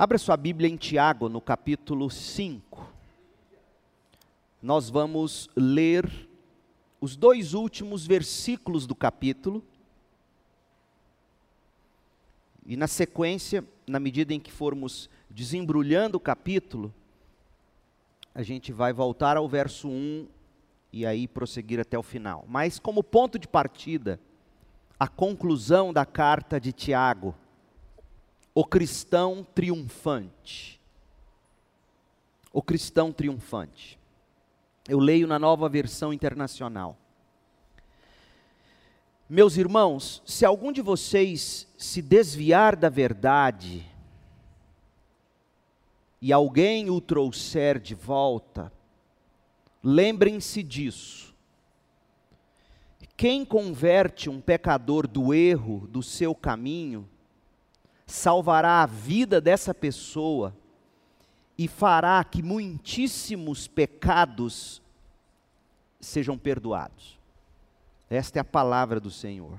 Abra sua Bíblia em Tiago, no capítulo 5. Nós vamos ler os dois últimos versículos do capítulo. E na sequência, na medida em que formos desembrulhando o capítulo, a gente vai voltar ao verso 1 e aí prosseguir até o final. Mas como ponto de partida, a conclusão da carta de Tiago o cristão triunfante. O cristão triunfante. Eu leio na nova versão internacional. Meus irmãos, se algum de vocês se desviar da verdade e alguém o trouxer de volta, lembrem-se disso. Quem converte um pecador do erro do seu caminho, salvará a vida dessa pessoa e fará que muitíssimos pecados sejam perdoados. Esta é a palavra do Senhor.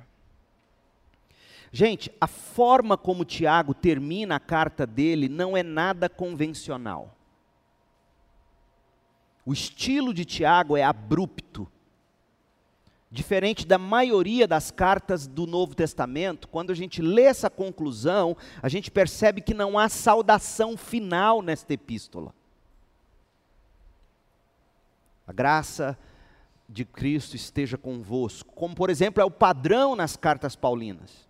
Gente, a forma como Tiago termina a carta dele não é nada convencional. O estilo de Tiago é abrupto, Diferente da maioria das cartas do Novo Testamento, quando a gente lê essa conclusão, a gente percebe que não há saudação final nesta epístola. A graça de Cristo esteja convosco, como por exemplo é o padrão nas cartas paulinas.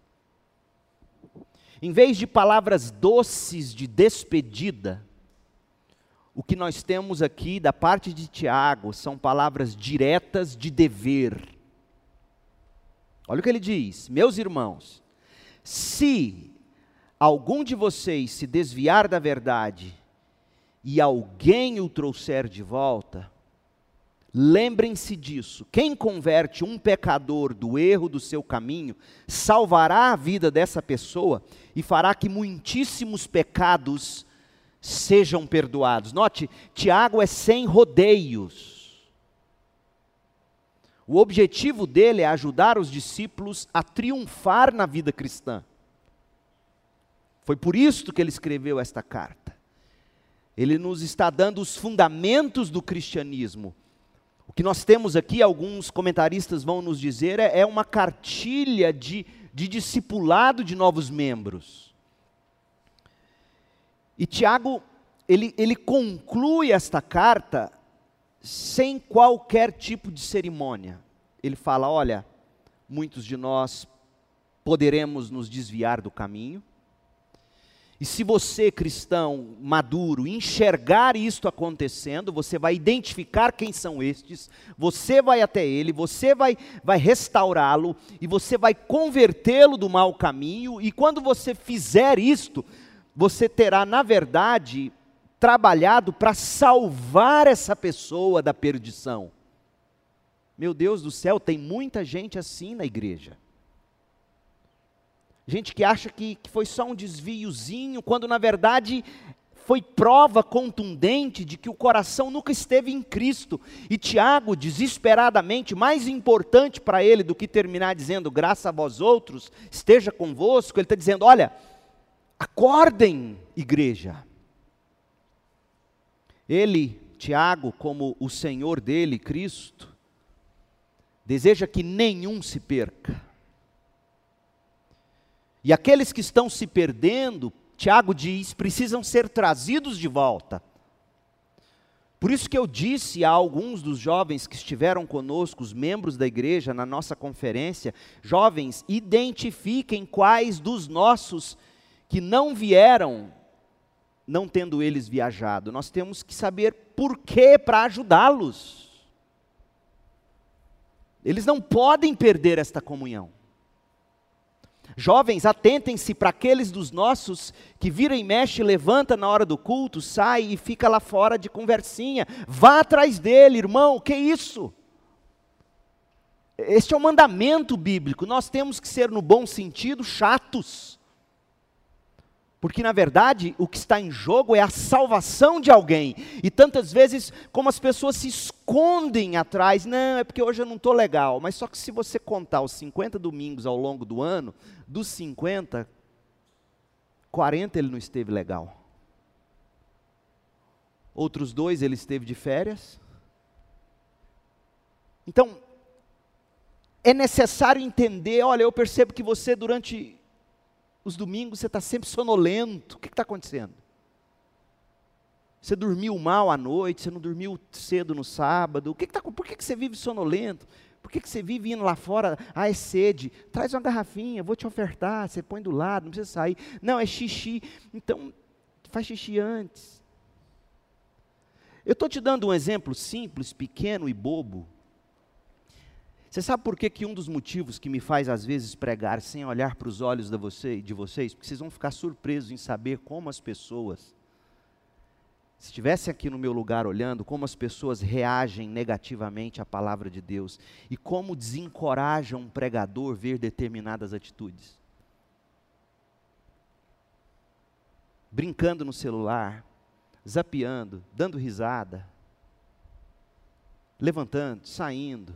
Em vez de palavras doces de despedida, o que nós temos aqui da parte de Tiago são palavras diretas de dever Olha o que ele diz: Meus irmãos, se algum de vocês se desviar da verdade e alguém o trouxer de volta, lembrem-se disso. Quem converte um pecador do erro do seu caminho, salvará a vida dessa pessoa e fará que muitíssimos pecados sejam perdoados. Note, Tiago é sem rodeios. O objetivo dele é ajudar os discípulos a triunfar na vida cristã. Foi por isso que ele escreveu esta carta. Ele nos está dando os fundamentos do cristianismo. O que nós temos aqui, alguns comentaristas vão nos dizer, é, é uma cartilha de, de discipulado de novos membros. E Tiago, ele, ele conclui esta carta sem qualquer tipo de cerimônia. Ele fala: olha, muitos de nós poderemos nos desviar do caminho. E se você, cristão maduro, enxergar isto acontecendo, você vai identificar quem são estes, você vai até ele, você vai, vai restaurá-lo e você vai convertê-lo do mau caminho, e quando você fizer isto, você terá, na verdade, trabalhado para salvar essa pessoa da perdição. Meu Deus do céu, tem muita gente assim na igreja. Gente que acha que, que foi só um desviozinho, quando na verdade foi prova contundente de que o coração nunca esteve em Cristo. E Tiago, desesperadamente, mais importante para ele do que terminar dizendo graça a vós outros, esteja convosco, ele está dizendo: olha, acordem, igreja. Ele, Tiago, como o Senhor dele, Cristo, deseja que nenhum se perca. E aqueles que estão se perdendo, Tiago diz, precisam ser trazidos de volta. Por isso que eu disse a alguns dos jovens que estiveram conosco, os membros da igreja, na nossa conferência, jovens, identifiquem quais dos nossos que não vieram não tendo eles viajado. Nós temos que saber por que para ajudá-los. Eles não podem perder esta comunhão. Jovens, atentem-se para aqueles dos nossos que vira e mexe, levanta na hora do culto, sai e fica lá fora de conversinha. Vá atrás dele, irmão, que isso? Este é o mandamento bíblico. Nós temos que ser, no bom sentido, chatos. Porque, na verdade, o que está em jogo é a salvação de alguém. E tantas vezes, como as pessoas se escondem atrás, não, é porque hoje eu não estou legal. Mas só que se você contar os 50 domingos ao longo do ano, dos 50, 40 ele não esteve legal. Outros dois ele esteve de férias. Então, é necessário entender, olha, eu percebo que você durante os domingos você está sempre sonolento. O que está acontecendo? Você dormiu mal à noite, você não dormiu cedo no sábado. O que que tá, por que, que você vive sonolento? Por que, que você vive indo lá fora? Ah, é sede. Traz uma garrafinha, vou te ofertar. Você põe do lado, não precisa sair. Não, é xixi. Então, faz xixi antes. Eu estou te dando um exemplo simples, pequeno e bobo. Você sabe por que, que um dos motivos que me faz às vezes pregar sem olhar para os olhos de, você, de vocês? Porque vocês vão ficar surpresos em saber como as pessoas se estivesse aqui no meu lugar olhando, como as pessoas reagem negativamente à palavra de Deus e como desencoraja um pregador ver determinadas atitudes. Brincando no celular, zapeando, dando risada, levantando, saindo.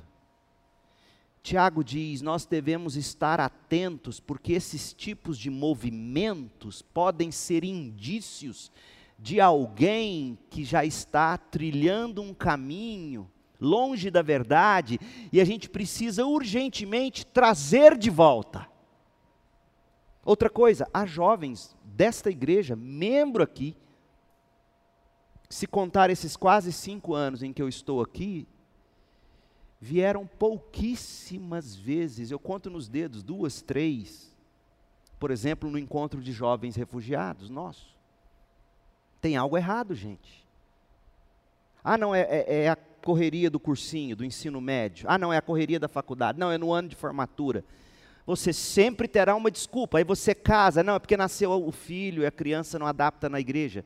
Tiago diz: nós devemos estar atentos, porque esses tipos de movimentos podem ser indícios de alguém que já está trilhando um caminho longe da verdade e a gente precisa urgentemente trazer de volta. Outra coisa, há jovens desta igreja, membro aqui, se contar esses quase cinco anos em que eu estou aqui, vieram pouquíssimas vezes, eu conto nos dedos, duas, três, por exemplo, no encontro de jovens refugiados, nosso. Tem algo errado, gente. Ah, não, é, é, é a correria do cursinho, do ensino médio. Ah, não, é a correria da faculdade. Não, é no ano de formatura. Você sempre terá uma desculpa. Aí você casa, não, é porque nasceu o filho e a criança não adapta na igreja.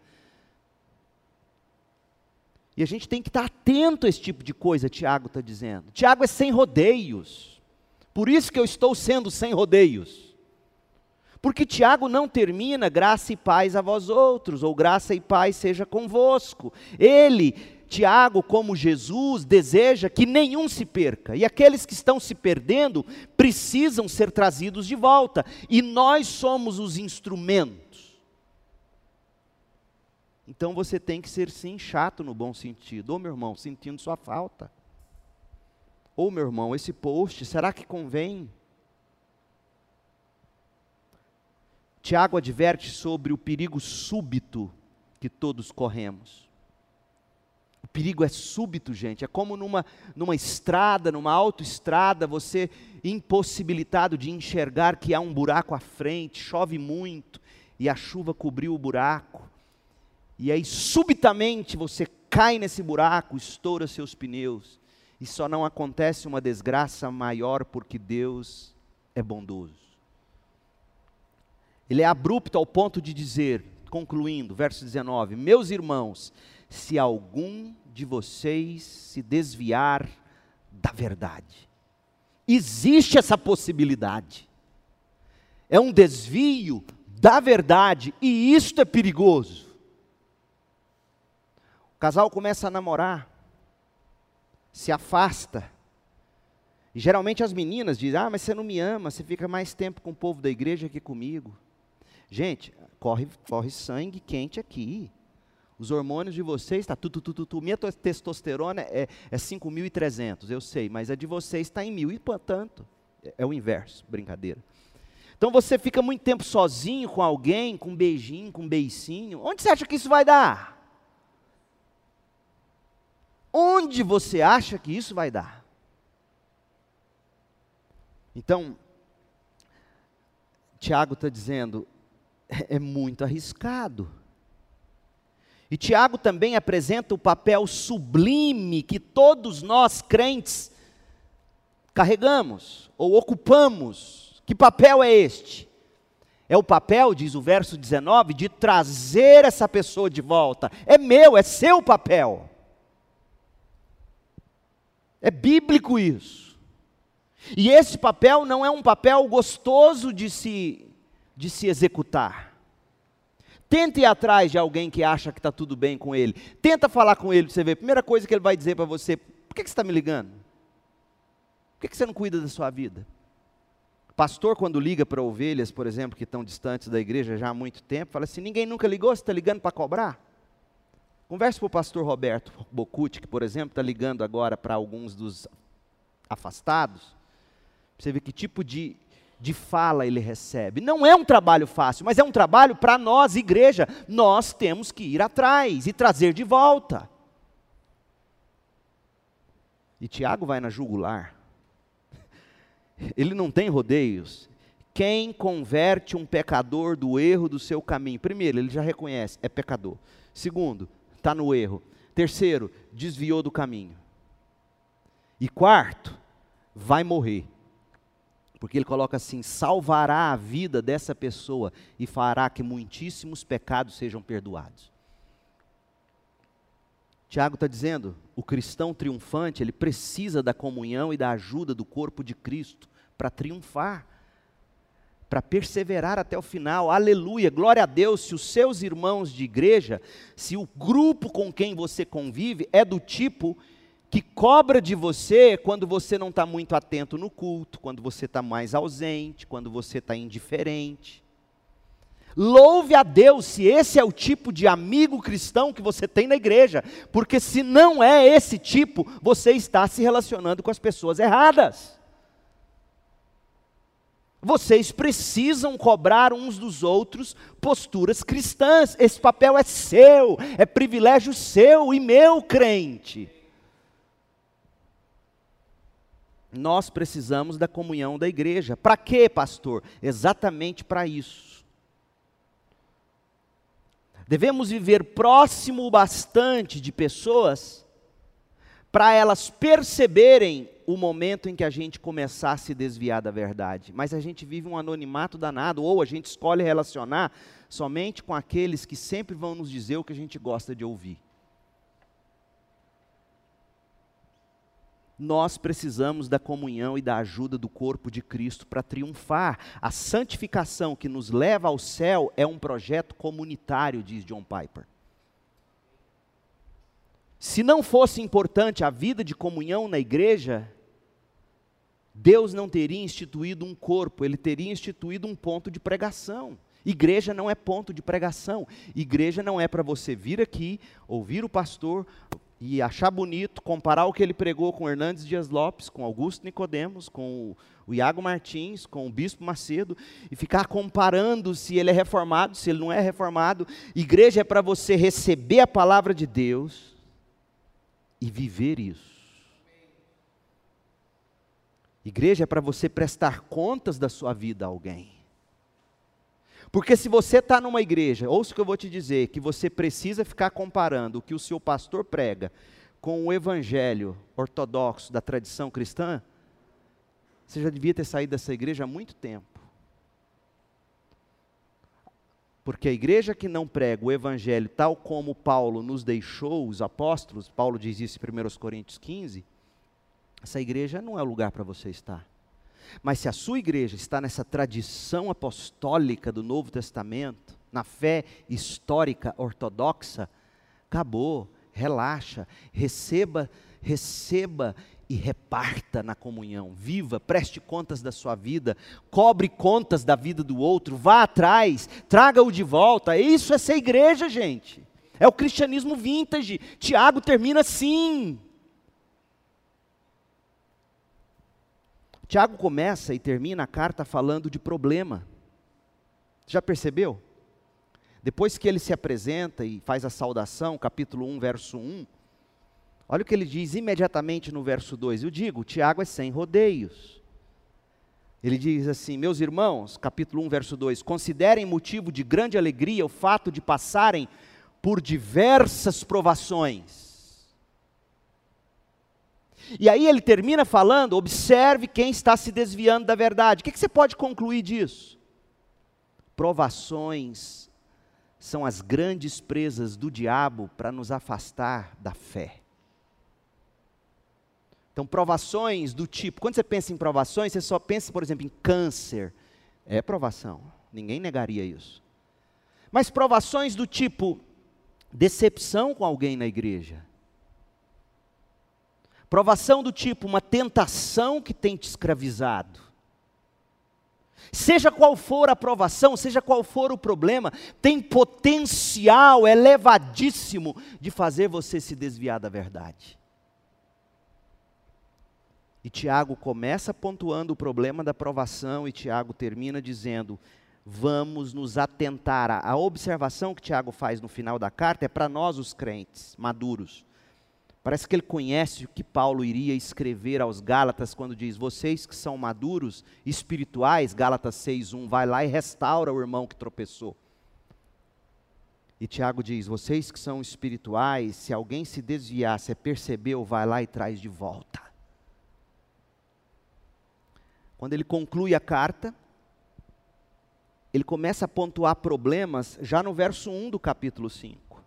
E a gente tem que estar atento a esse tipo de coisa, Tiago está dizendo. Tiago é sem rodeios. Por isso que eu estou sendo sem rodeios. Porque Tiago não termina graça e paz a vós outros, ou graça e paz seja convosco. Ele, Tiago, como Jesus, deseja que nenhum se perca, e aqueles que estão se perdendo precisam ser trazidos de volta, e nós somos os instrumentos. Então você tem que ser sim chato no bom sentido. Ô meu irmão, sentindo sua falta. Ô meu irmão, esse post, será que convém? Tiago adverte sobre o perigo súbito que todos corremos. O perigo é súbito, gente. É como numa, numa estrada, numa autoestrada, você impossibilitado de enxergar que há um buraco à frente, chove muito e a chuva cobriu o buraco. E aí, subitamente, você cai nesse buraco, estoura seus pneus. E só não acontece uma desgraça maior porque Deus é bondoso. Ele é abrupto ao ponto de dizer, concluindo, verso 19: Meus irmãos, se algum de vocês se desviar da verdade, existe essa possibilidade. É um desvio da verdade e isto é perigoso. O casal começa a namorar, se afasta. E geralmente as meninas dizem: Ah, mas você não me ama, você fica mais tempo com o povo da igreja que comigo. Gente, corre, corre sangue quente aqui. Os hormônios de vocês está tu, tu, tu, tu, tu. Minha testosterona é, é 5.300, eu sei, mas a de vocês está em mil e tanto. É, é o inverso, brincadeira. Então você fica muito tempo sozinho com alguém, com um beijinho, com um beicinho. Onde você acha que isso vai dar? Onde você acha que isso vai dar? Então, Tiago está dizendo: é, é muito arriscado. E Tiago também apresenta o papel sublime que todos nós crentes carregamos ou ocupamos. Que papel é este? É o papel, diz o verso 19, de trazer essa pessoa de volta. É meu, é seu papel. É bíblico isso. E esse papel não é um papel gostoso de se de se executar. Tente ir atrás de alguém que acha que está tudo bem com ele. Tenta falar com ele, você vê. Primeira coisa que ele vai dizer para você: por que, que você está me ligando? Por que, que você não cuida da sua vida? Pastor, quando liga para ovelhas, por exemplo, que estão distantes da igreja já há muito tempo, fala assim: ninguém nunca ligou, você está ligando para cobrar? Converse com o pastor Roberto Bocuti, que, por exemplo, está ligando agora para alguns dos afastados. Você vê que tipo de, de fala ele recebe. Não é um trabalho fácil, mas é um trabalho para nós, igreja. Nós temos que ir atrás e trazer de volta. E Tiago vai na jugular. Ele não tem rodeios. Quem converte um pecador do erro do seu caminho? Primeiro, ele já reconhece, é pecador. Segundo, está no erro. Terceiro, desviou do caminho. E quarto, vai morrer. Porque ele coloca assim: salvará a vida dessa pessoa e fará que muitíssimos pecados sejam perdoados. Tiago está dizendo: o cristão triunfante, ele precisa da comunhão e da ajuda do corpo de Cristo para triunfar, para perseverar até o final. Aleluia, glória a Deus. Se os seus irmãos de igreja, se o grupo com quem você convive é do tipo que cobra de você quando você não está muito atento no culto, quando você está mais ausente, quando você está indiferente. Louve a Deus se esse é o tipo de amigo cristão que você tem na igreja, porque se não é esse tipo, você está se relacionando com as pessoas erradas. Vocês precisam cobrar uns dos outros posturas cristãs. Esse papel é seu, é privilégio seu e meu, crente. Nós precisamos da comunhão da igreja. Para quê, pastor? Exatamente para isso. Devemos viver próximo bastante de pessoas para elas perceberem o momento em que a gente começar a se desviar da verdade. Mas a gente vive um anonimato danado, ou a gente escolhe relacionar somente com aqueles que sempre vão nos dizer o que a gente gosta de ouvir. Nós precisamos da comunhão e da ajuda do corpo de Cristo para triunfar. A santificação que nos leva ao céu é um projeto comunitário, diz John Piper. Se não fosse importante a vida de comunhão na igreja, Deus não teria instituído um corpo, ele teria instituído um ponto de pregação. Igreja não é ponto de pregação. Igreja não é para você vir aqui, ouvir o pastor, e achar bonito, comparar o que ele pregou com Hernandes Dias Lopes, com Augusto Nicodemos, com o, Iago Martins, com o Bispo Macedo, e ficar comparando se ele é reformado, se ele não é reformado. Igreja é para você receber a palavra de Deus e viver isso. Igreja é para você prestar contas da sua vida a alguém. Porque se você está numa igreja, ouça o que eu vou te dizer, que você precisa ficar comparando o que o seu pastor prega com o evangelho ortodoxo da tradição cristã, você já devia ter saído dessa igreja há muito tempo. Porque a igreja que não prega o evangelho tal como Paulo nos deixou, os apóstolos, Paulo diz isso em 1 Coríntios 15, essa igreja não é o lugar para você estar. Mas se a sua igreja está nessa tradição apostólica do Novo Testamento, na fé histórica ortodoxa, acabou, relaxa, receba, receba e reparta na comunhão. Viva, preste contas da sua vida, cobre contas da vida do outro, vá atrás, traga-o de volta. Isso é ser igreja, gente. É o cristianismo vintage. Tiago termina assim. Tiago começa e termina a carta falando de problema. Já percebeu? Depois que ele se apresenta e faz a saudação, capítulo 1, verso 1, olha o que ele diz imediatamente no verso 2. Eu digo, Tiago é sem rodeios. Ele diz assim: Meus irmãos, capítulo 1, verso 2: Considerem motivo de grande alegria o fato de passarem por diversas provações e aí ele termina falando: observe quem está se desviando da verdade. O que, que você pode concluir disso? Provações são as grandes presas do diabo para nos afastar da fé. Então, provações do tipo, quando você pensa em provações, você só pensa, por exemplo, em câncer. É provação, ninguém negaria isso. Mas provações do tipo decepção com alguém na igreja, Provação do tipo uma tentação que tem te escravizado. Seja qual for a provação, seja qual for o problema, tem potencial elevadíssimo de fazer você se desviar da verdade. E Tiago começa pontuando o problema da provação, e Tiago termina dizendo: vamos nos atentar. A observação que Tiago faz no final da carta é para nós, os crentes maduros. Parece que ele conhece o que Paulo iria escrever aos Gálatas quando diz: Vocês que são maduros, espirituais, Gálatas 6,1, vai lá e restaura o irmão que tropeçou. E Tiago diz: Vocês que são espirituais, se alguém se desviar, se percebeu, vai lá e traz de volta. Quando ele conclui a carta, ele começa a pontuar problemas já no verso 1 do capítulo 5.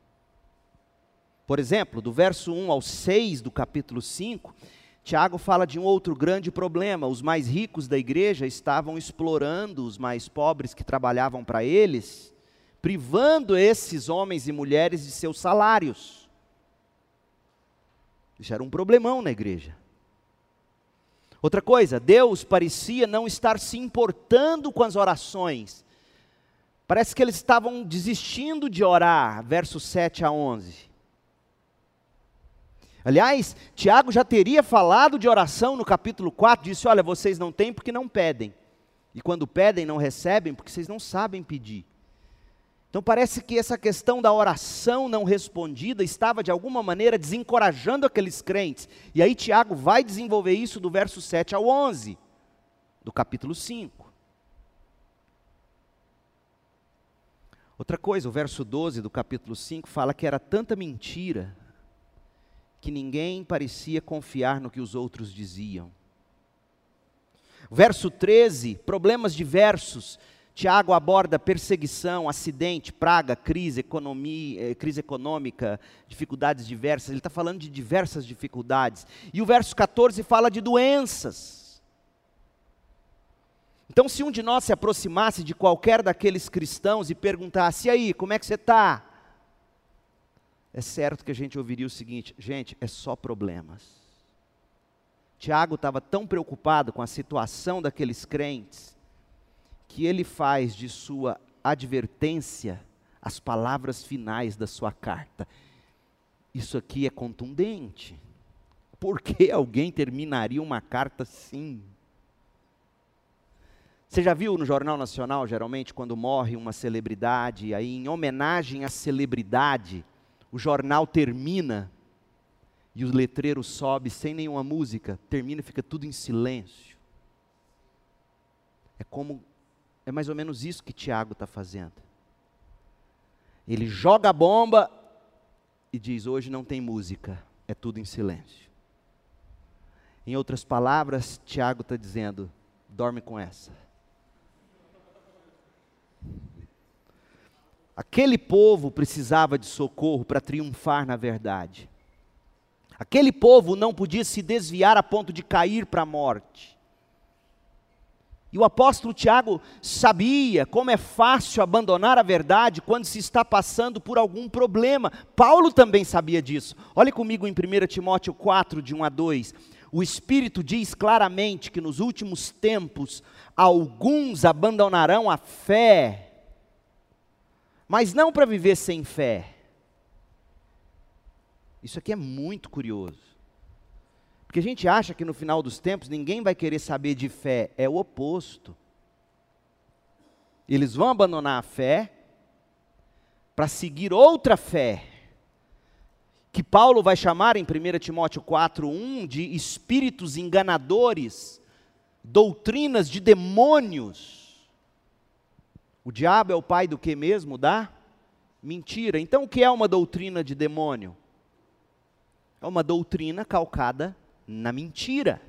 Por exemplo, do verso 1 ao 6 do capítulo 5, Tiago fala de um outro grande problema. Os mais ricos da igreja estavam explorando os mais pobres que trabalhavam para eles, privando esses homens e mulheres de seus salários. Isso era um problemão na igreja. Outra coisa, Deus parecia não estar se importando com as orações. Parece que eles estavam desistindo de orar, versos 7 a 11. Aliás, Tiago já teria falado de oração no capítulo 4, disse: Olha, vocês não têm porque não pedem. E quando pedem, não recebem porque vocês não sabem pedir. Então parece que essa questão da oração não respondida estava de alguma maneira desencorajando aqueles crentes. E aí Tiago vai desenvolver isso do verso 7 ao 11, do capítulo 5. Outra coisa, o verso 12 do capítulo 5 fala que era tanta mentira que ninguém parecia confiar no que os outros diziam. Verso 13, problemas diversos. Tiago aborda perseguição, acidente, praga, crise, economia, eh, crise econômica, dificuldades diversas. Ele está falando de diversas dificuldades. E o verso 14 fala de doenças. Então, se um de nós se aproximasse de qualquer daqueles cristãos e perguntasse: e aí, como é que você está? é certo que a gente ouviria o seguinte: gente, é só problemas. Tiago estava tão preocupado com a situação daqueles crentes, que ele faz de sua advertência as palavras finais da sua carta. Isso aqui é contundente. Por que alguém terminaria uma carta assim? Você já viu no Jornal Nacional, geralmente, quando morre uma celebridade, aí em homenagem à celebridade, o jornal termina e o letreiro sobe sem nenhuma música, termina e fica tudo em silêncio. É como, é mais ou menos isso que Tiago está fazendo. Ele joga a bomba e diz: hoje não tem música, é tudo em silêncio. Em outras palavras, Tiago está dizendo: dorme com essa. Aquele povo precisava de socorro para triunfar na verdade. Aquele povo não podia se desviar a ponto de cair para a morte. E o apóstolo Tiago sabia como é fácil abandonar a verdade quando se está passando por algum problema. Paulo também sabia disso. Olhe comigo em 1 Timóteo 4, de 1 a 2. O Espírito diz claramente que nos últimos tempos alguns abandonarão a fé mas não para viver sem fé. Isso aqui é muito curioso. Porque a gente acha que no final dos tempos ninguém vai querer saber de fé, é o oposto. Eles vão abandonar a fé para seguir outra fé, que Paulo vai chamar em 1 Timóteo 4:1 de espíritos enganadores, doutrinas de demônios. O diabo é o pai do que mesmo? Da mentira. Então, o que é uma doutrina de demônio? É uma doutrina calcada na mentira.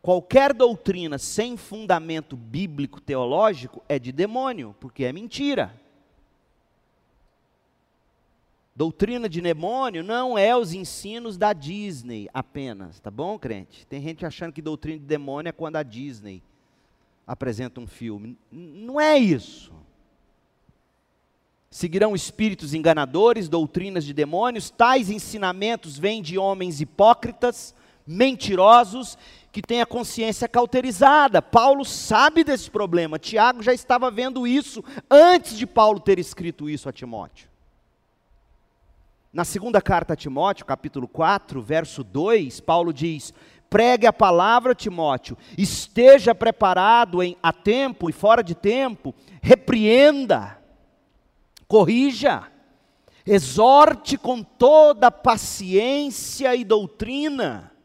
Qualquer doutrina sem fundamento bíblico teológico é de demônio, porque é mentira. Doutrina de demônio não é os ensinos da Disney apenas, tá bom, crente? Tem gente achando que doutrina de demônio é quando a Disney apresenta um filme. Não é isso. Seguirão espíritos enganadores, doutrinas de demônios, tais ensinamentos vêm de homens hipócritas, mentirosos, que têm a consciência cauterizada. Paulo sabe desse problema. Tiago já estava vendo isso antes de Paulo ter escrito isso a Timóteo. Na segunda carta a Timóteo, capítulo 4, verso 2, Paulo diz: Pregue a palavra, Timóteo, esteja preparado em, a tempo e fora de tempo, repreenda, corrija, exorte com toda paciência e doutrina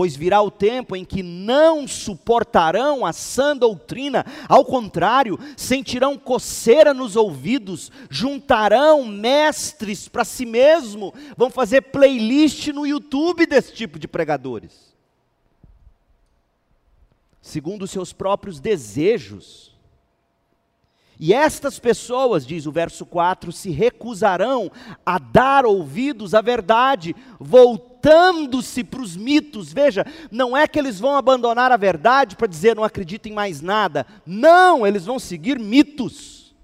pois virá o tempo em que não suportarão a sã doutrina, ao contrário, sentirão coceira nos ouvidos, juntarão mestres para si mesmo, vão fazer playlist no YouTube desse tipo de pregadores. Segundo os seus próprios desejos. E estas pessoas, diz o verso 4, se recusarão a dar ouvidos à verdade, voltando voltando-se para os mitos. Veja, não é que eles vão abandonar a verdade para dizer não acredito em mais nada. Não, eles vão seguir mitos.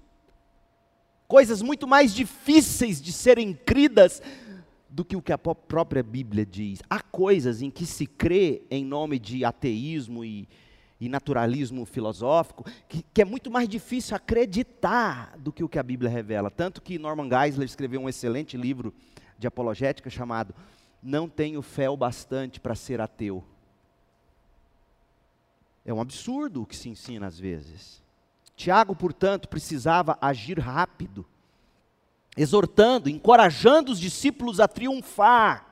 Coisas muito mais difíceis de serem cridas do que o que a própria Bíblia diz. Há coisas em que se crê em nome de ateísmo e, e naturalismo filosófico, que, que, é muito mais difícil acreditar do que o que a Bíblia revela. Tanto que Norman Geisler escreveu um excelente livro de apologética chamado não tenho fé o bastante para ser ateu. É um absurdo o que se ensina às vezes. Tiago, portanto, precisava agir rápido, exortando, encorajando os discípulos a triunfar.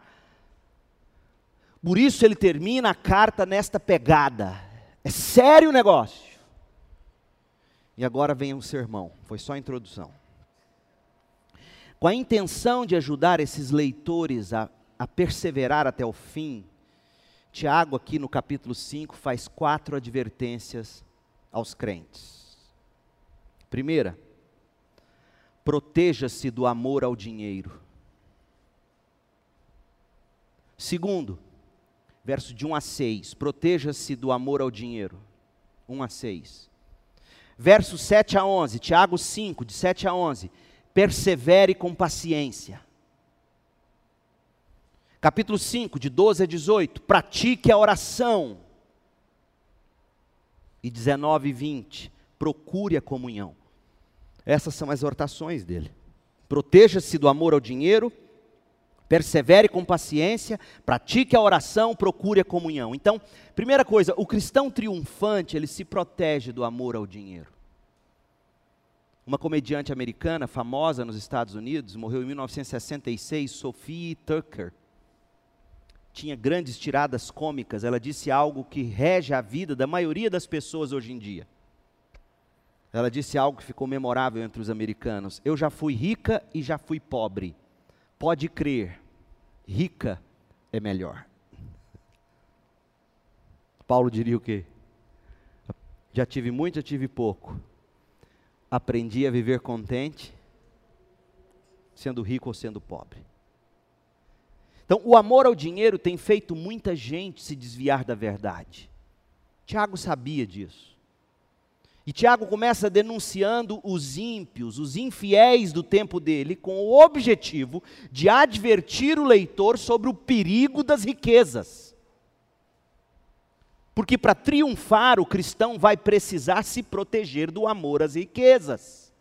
Por isso ele termina a carta nesta pegada. É sério o negócio. E agora vem um sermão, foi só a introdução. Com a intenção de ajudar esses leitores a a perseverar até o fim, Tiago, aqui no capítulo 5, faz quatro advertências aos crentes. Primeira, proteja-se do amor ao dinheiro. Segundo, verso de 1 a 6, proteja-se do amor ao dinheiro. 1 a 6. Verso 7 a 11, Tiago 5, de 7 a 11, persevere com paciência. Capítulo 5, de 12 a 18, pratique a oração. E 19 e 20, procure a comunhão. Essas são as exortações dele. Proteja-se do amor ao dinheiro, persevere com paciência, pratique a oração, procure a comunhão. Então, primeira coisa, o cristão triunfante, ele se protege do amor ao dinheiro. Uma comediante americana famosa nos Estados Unidos, morreu em 1966, Sophie Tucker tinha grandes tiradas cômicas, ela disse algo que rege a vida da maioria das pessoas hoje em dia. Ela disse algo que ficou memorável entre os americanos: Eu já fui rica e já fui pobre. Pode crer, rica é melhor. Paulo diria o quê? Já tive muito, já tive pouco. Aprendi a viver contente, sendo rico ou sendo pobre. Então, o amor ao dinheiro tem feito muita gente se desviar da verdade. Tiago sabia disso. E Tiago começa denunciando os ímpios, os infiéis do tempo dele, com o objetivo de advertir o leitor sobre o perigo das riquezas. Porque para triunfar, o cristão vai precisar se proteger do amor às riquezas,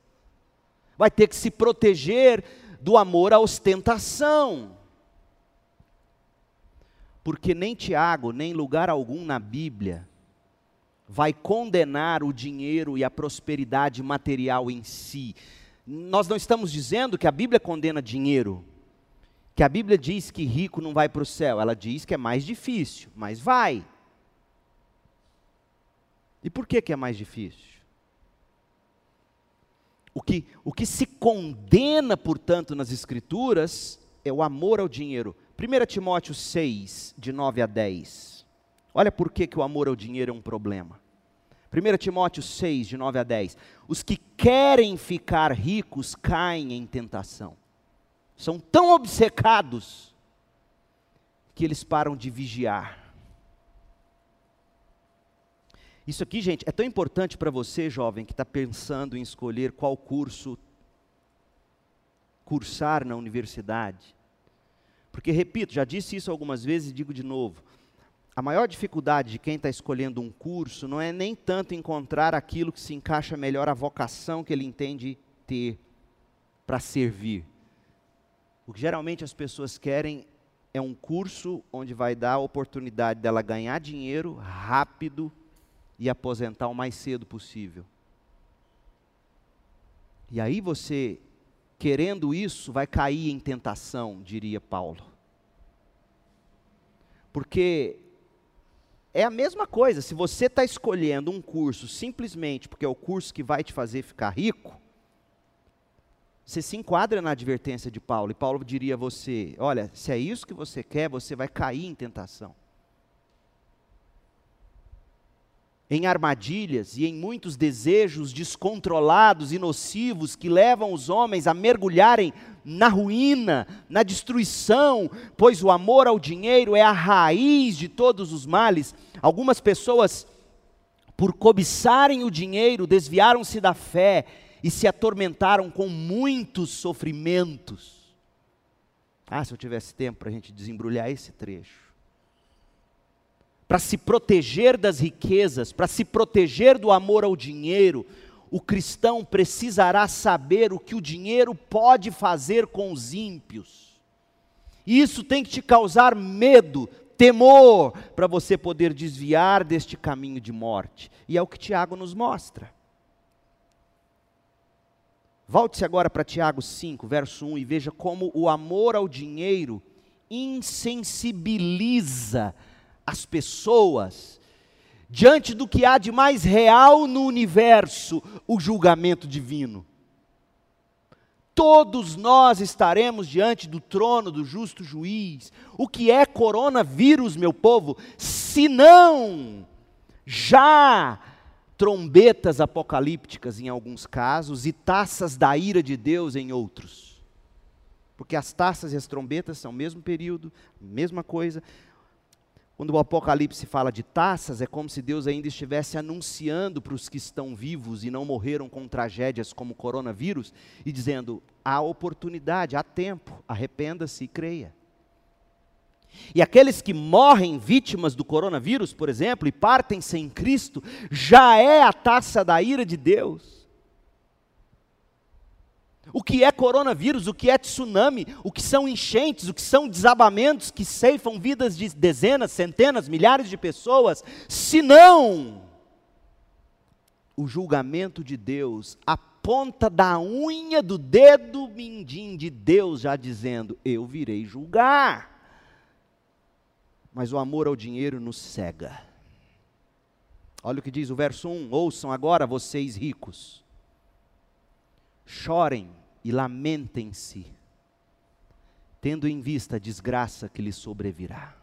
vai ter que se proteger do amor à ostentação porque nem Tiago, nem lugar algum na Bíblia vai condenar o dinheiro e a prosperidade material em si. Nós não estamos dizendo que a Bíblia condena dinheiro, que a Bíblia diz que rico não vai para o céu, ela diz que é mais difícil, mas vai. E por que, que é mais difícil? O que, o que se condena, portanto, nas Escrituras é o amor ao dinheiro. 1 Timóteo 6, de 9 a 10. Olha por que, que o amor ao dinheiro é um problema. 1 Timóteo 6, de 9 a 10. Os que querem ficar ricos caem em tentação. São tão obcecados que eles param de vigiar. Isso aqui, gente, é tão importante para você, jovem, que está pensando em escolher qual curso cursar na universidade Porque, repito, já disse isso algumas vezes e digo de novo: a maior dificuldade de quem está escolhendo um curso não é nem tanto encontrar aquilo que se encaixa melhor à vocação que ele entende ter para servir. O que geralmente as pessoas querem é um curso onde vai dar a oportunidade dela ganhar dinheiro rápido e aposentar o mais cedo possível. E aí você, querendo isso, vai cair em tentação, diria Paulo. Porque é a mesma coisa, se você está escolhendo um curso simplesmente porque é o curso que vai te fazer ficar rico, você se enquadra na advertência de Paulo, e Paulo diria a você: olha, se é isso que você quer, você vai cair em tentação. Em armadilhas e em muitos desejos descontrolados e nocivos que levam os homens a mergulharem na ruína, na destruição, pois o amor ao dinheiro é a raiz de todos os males. Algumas pessoas, por cobiçarem o dinheiro, desviaram-se da fé e se atormentaram com muitos sofrimentos. Ah, se eu tivesse tempo para a gente desembrulhar esse trecho. Para se proteger das riquezas, para se proteger do amor ao dinheiro, o cristão precisará saber o que o dinheiro pode fazer com os ímpios. E isso tem que te causar medo, temor, para você poder desviar deste caminho de morte. E é o que Tiago nos mostra. Volte-se agora para Tiago 5, verso 1, e veja como o amor ao dinheiro insensibiliza as pessoas diante do que há de mais real no universo, o julgamento divino. Todos nós estaremos diante do trono do justo juiz. O que é coronavírus, meu povo? Se não já trombetas apocalípticas em alguns casos e taças da ira de Deus em outros. Porque as taças e as trombetas são o mesmo período, mesma coisa. Quando o Apocalipse fala de taças, é como se Deus ainda estivesse anunciando para os que estão vivos e não morreram com tragédias como o coronavírus, e dizendo: há oportunidade, há tempo, arrependa-se e creia. E aqueles que morrem vítimas do coronavírus, por exemplo, e partem sem Cristo, já é a taça da ira de Deus. O que é coronavírus, o que é tsunami, o que são enchentes, o que são desabamentos que ceifam vidas de dezenas, centenas, milhares de pessoas, se não o julgamento de Deus, a ponta da unha do dedo mindim de Deus já dizendo: Eu virei julgar mas o amor ao dinheiro nos cega. Olha o que diz o verso 1: Ouçam agora, vocês ricos, chorem e lamentem-se, tendo em vista a desgraça que lhes sobrevirá.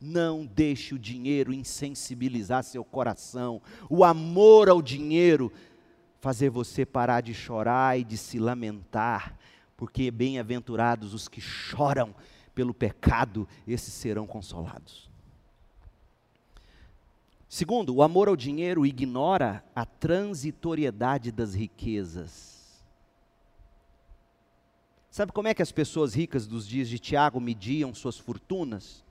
Não deixe o dinheiro insensibilizar seu coração, o amor ao dinheiro fazer você parar de chorar e de se lamentar, porque bem-aventurados os que choram pelo pecado, esses serão consolados. Segundo, o amor ao dinheiro ignora a transitoriedade das riquezas. Sabe como é que as pessoas ricas dos dias de Tiago mediam suas fortunas?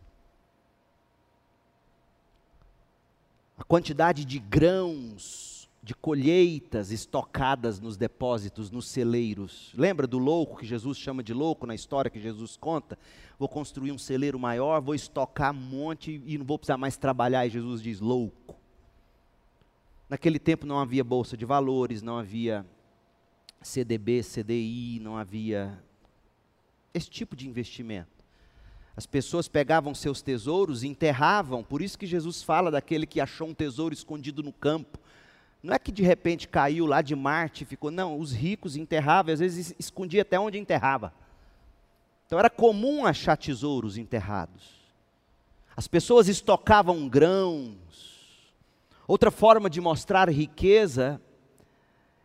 A quantidade de grãos de colheitas estocadas nos depósitos, nos celeiros. Lembra do louco que Jesus chama de louco na história que Jesus conta? Vou construir um celeiro maior, vou estocar um monte e não vou precisar mais trabalhar. E Jesus diz: louco. Naquele tempo não havia bolsa de valores, não havia CDB, CDI, não havia esse tipo de investimento. As pessoas pegavam seus tesouros e enterravam, por isso que Jesus fala daquele que achou um tesouro escondido no campo não é que de repente caiu lá de Marte e ficou, não, os ricos enterravam, às vezes escondia até onde enterrava. Então era comum achar tesouros enterrados. As pessoas estocavam grãos. Outra forma de mostrar riqueza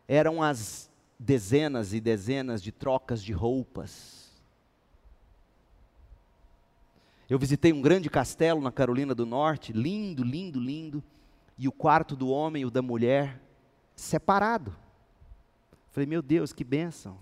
eram as dezenas e dezenas de trocas de roupas. Eu visitei um grande castelo na Carolina do Norte, lindo, lindo, lindo e o quarto do homem e o da mulher separado. Falei, meu Deus, que bênção.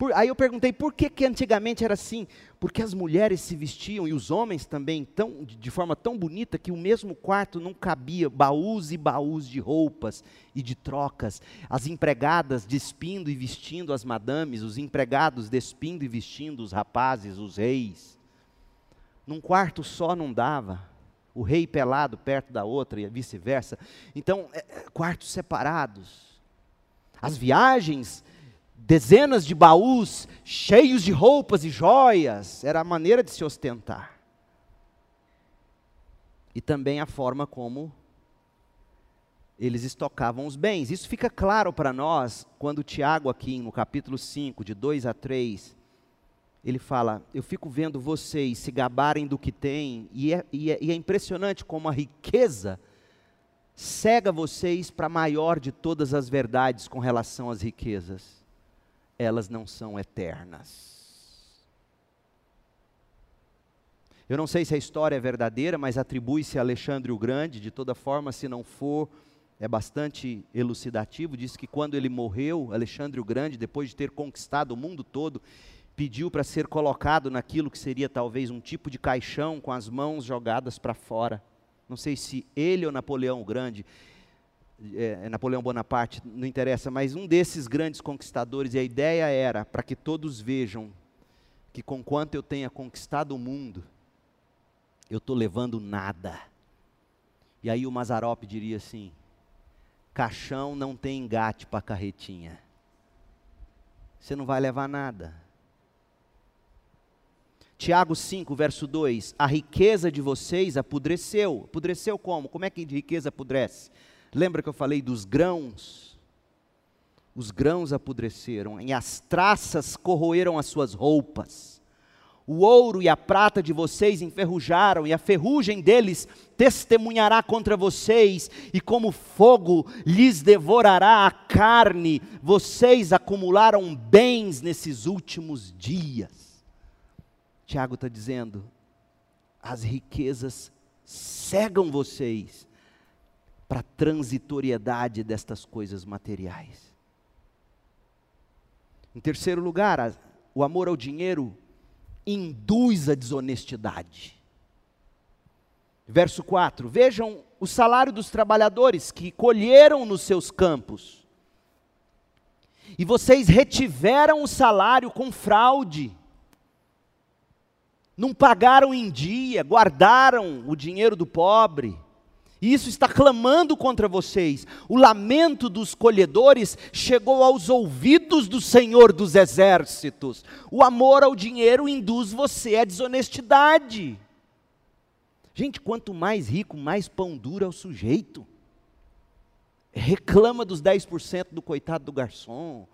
Por, aí eu perguntei por que, que antigamente era assim? Porque as mulheres se vestiam e os homens também tão, de forma tão bonita que o mesmo quarto não cabia baús e baús de roupas e de trocas. As empregadas despindo e vestindo as madames, os empregados despindo e vestindo os rapazes, os reis. Num quarto só não dava. O rei pelado perto da outra e vice-versa. Então, é, é quartos separados. As viagens dezenas de baús cheios de roupas e joias, era a maneira de se ostentar. E também a forma como eles estocavam os bens. Isso fica claro para nós quando Tiago, aqui no capítulo 5, de 2 a 3, ele fala: Eu fico vendo vocês se gabarem do que têm, e é, e é, e é impressionante como a riqueza cega vocês para a maior de todas as verdades com relação às riquezas elas não são eternas. Eu não sei se a história é verdadeira, mas atribui-se a Alexandre o Grande, de toda forma, se não for, é bastante elucidativo. Diz que quando ele morreu, Alexandre o Grande, depois de ter conquistado o mundo todo, pediu para ser colocado naquilo que seria talvez um tipo de caixão com as mãos jogadas para fora. Não sei se ele ou Napoleão o Grande é, é, Napoleão Bonaparte, não interessa, mas um desses grandes conquistadores, e a ideia era para que todos vejam que, conquanto eu tenha conquistado o mundo, eu estou levando nada. E aí o Mazarop diria assim: caixão não tem engate para carretinha. Você não vai levar nada. Tiago 5, verso 2: A riqueza de vocês apodreceu. Apodreceu como? Como é que riqueza apodrece? Lembra que eu falei dos grãos? Os grãos apodreceram, e as traças corroeram as suas roupas. O ouro e a prata de vocês enferrujaram, e a ferrugem deles testemunhará contra vocês, e como fogo lhes devorará a carne. Vocês acumularam bens nesses últimos dias. Tiago está dizendo: as riquezas cegam vocês para a transitoriedade destas coisas materiais. Em terceiro lugar, o amor ao dinheiro induz a desonestidade. Verso 4: Vejam o salário dos trabalhadores que colheram nos seus campos, e vocês retiveram o salário com fraude, não pagaram em dia, guardaram o dinheiro do pobre e isso está clamando contra vocês. O lamento dos colhedores chegou aos ouvidos do Senhor dos exércitos. O amor ao dinheiro induz você à desonestidade. Gente, quanto mais rico, mais pão duro é o sujeito. Reclama dos 10% do coitado do garçom.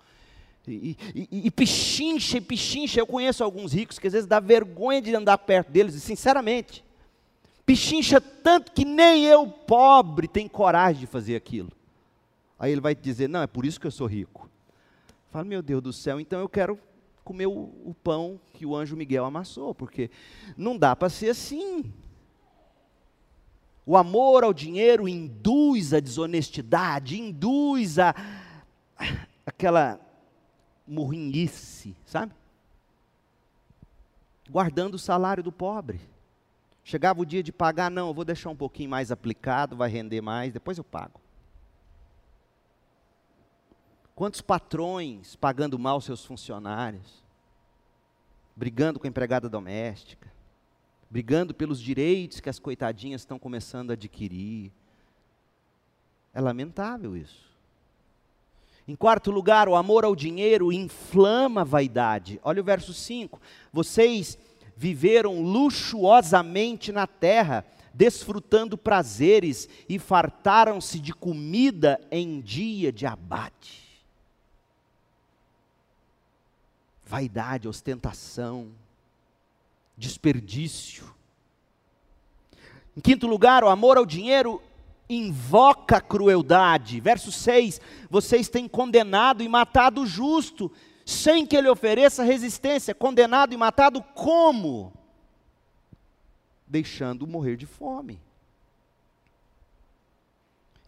E, e, e, pichincha, e pichincha. Eu conheço alguns ricos que às vezes dá vergonha de andar perto deles, e sinceramente pichincha tanto que nem eu, pobre, tenho coragem de fazer aquilo. Aí ele vai dizer: Não, é por isso que eu sou rico. Fala, meu Deus do céu, então eu quero comer o, o pão que o anjo Miguel amassou, porque não dá para ser assim. O amor ao dinheiro induz a desonestidade, induz a aquela morrinhice, sabe? Guardando o salário do pobre. Chegava o dia de pagar, não, eu vou deixar um pouquinho mais aplicado, vai render mais, depois eu pago. Quantos patrões pagando mal seus funcionários, brigando com a empregada doméstica, brigando pelos direitos que as coitadinhas estão começando a adquirir. É lamentável isso. Em quarto lugar, o amor ao dinheiro inflama a vaidade. Olha o verso 5. Vocês viveram luxuosamente na terra, desfrutando prazeres e fartaram-se de comida em dia de abate. Vaidade, ostentação, desperdício. Em quinto lugar, o amor ao dinheiro invoca crueldade. Verso 6: Vocês têm condenado e matado o justo, sem que ele ofereça resistência, condenado e matado como? Deixando morrer de fome.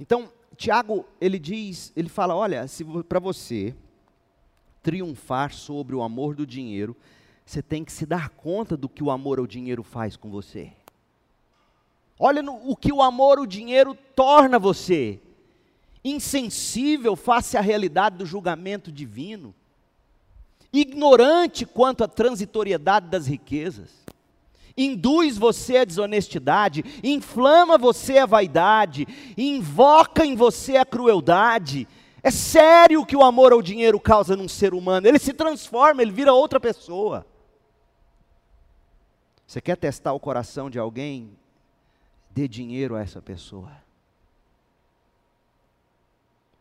Então, Tiago, ele diz, ele fala, olha, se para você triunfar sobre o amor do dinheiro, você tem que se dar conta do que o amor ao dinheiro faz com você. Olha no, o que o amor ao dinheiro torna você. Insensível face à realidade do julgamento divino. Ignorante quanto à transitoriedade das riquezas. Induz você à desonestidade, inflama você à vaidade, invoca em você a crueldade. É sério o que o amor ao dinheiro causa num ser humano. Ele se transforma, ele vira outra pessoa. Você quer testar o coração de alguém? Dê dinheiro a essa pessoa.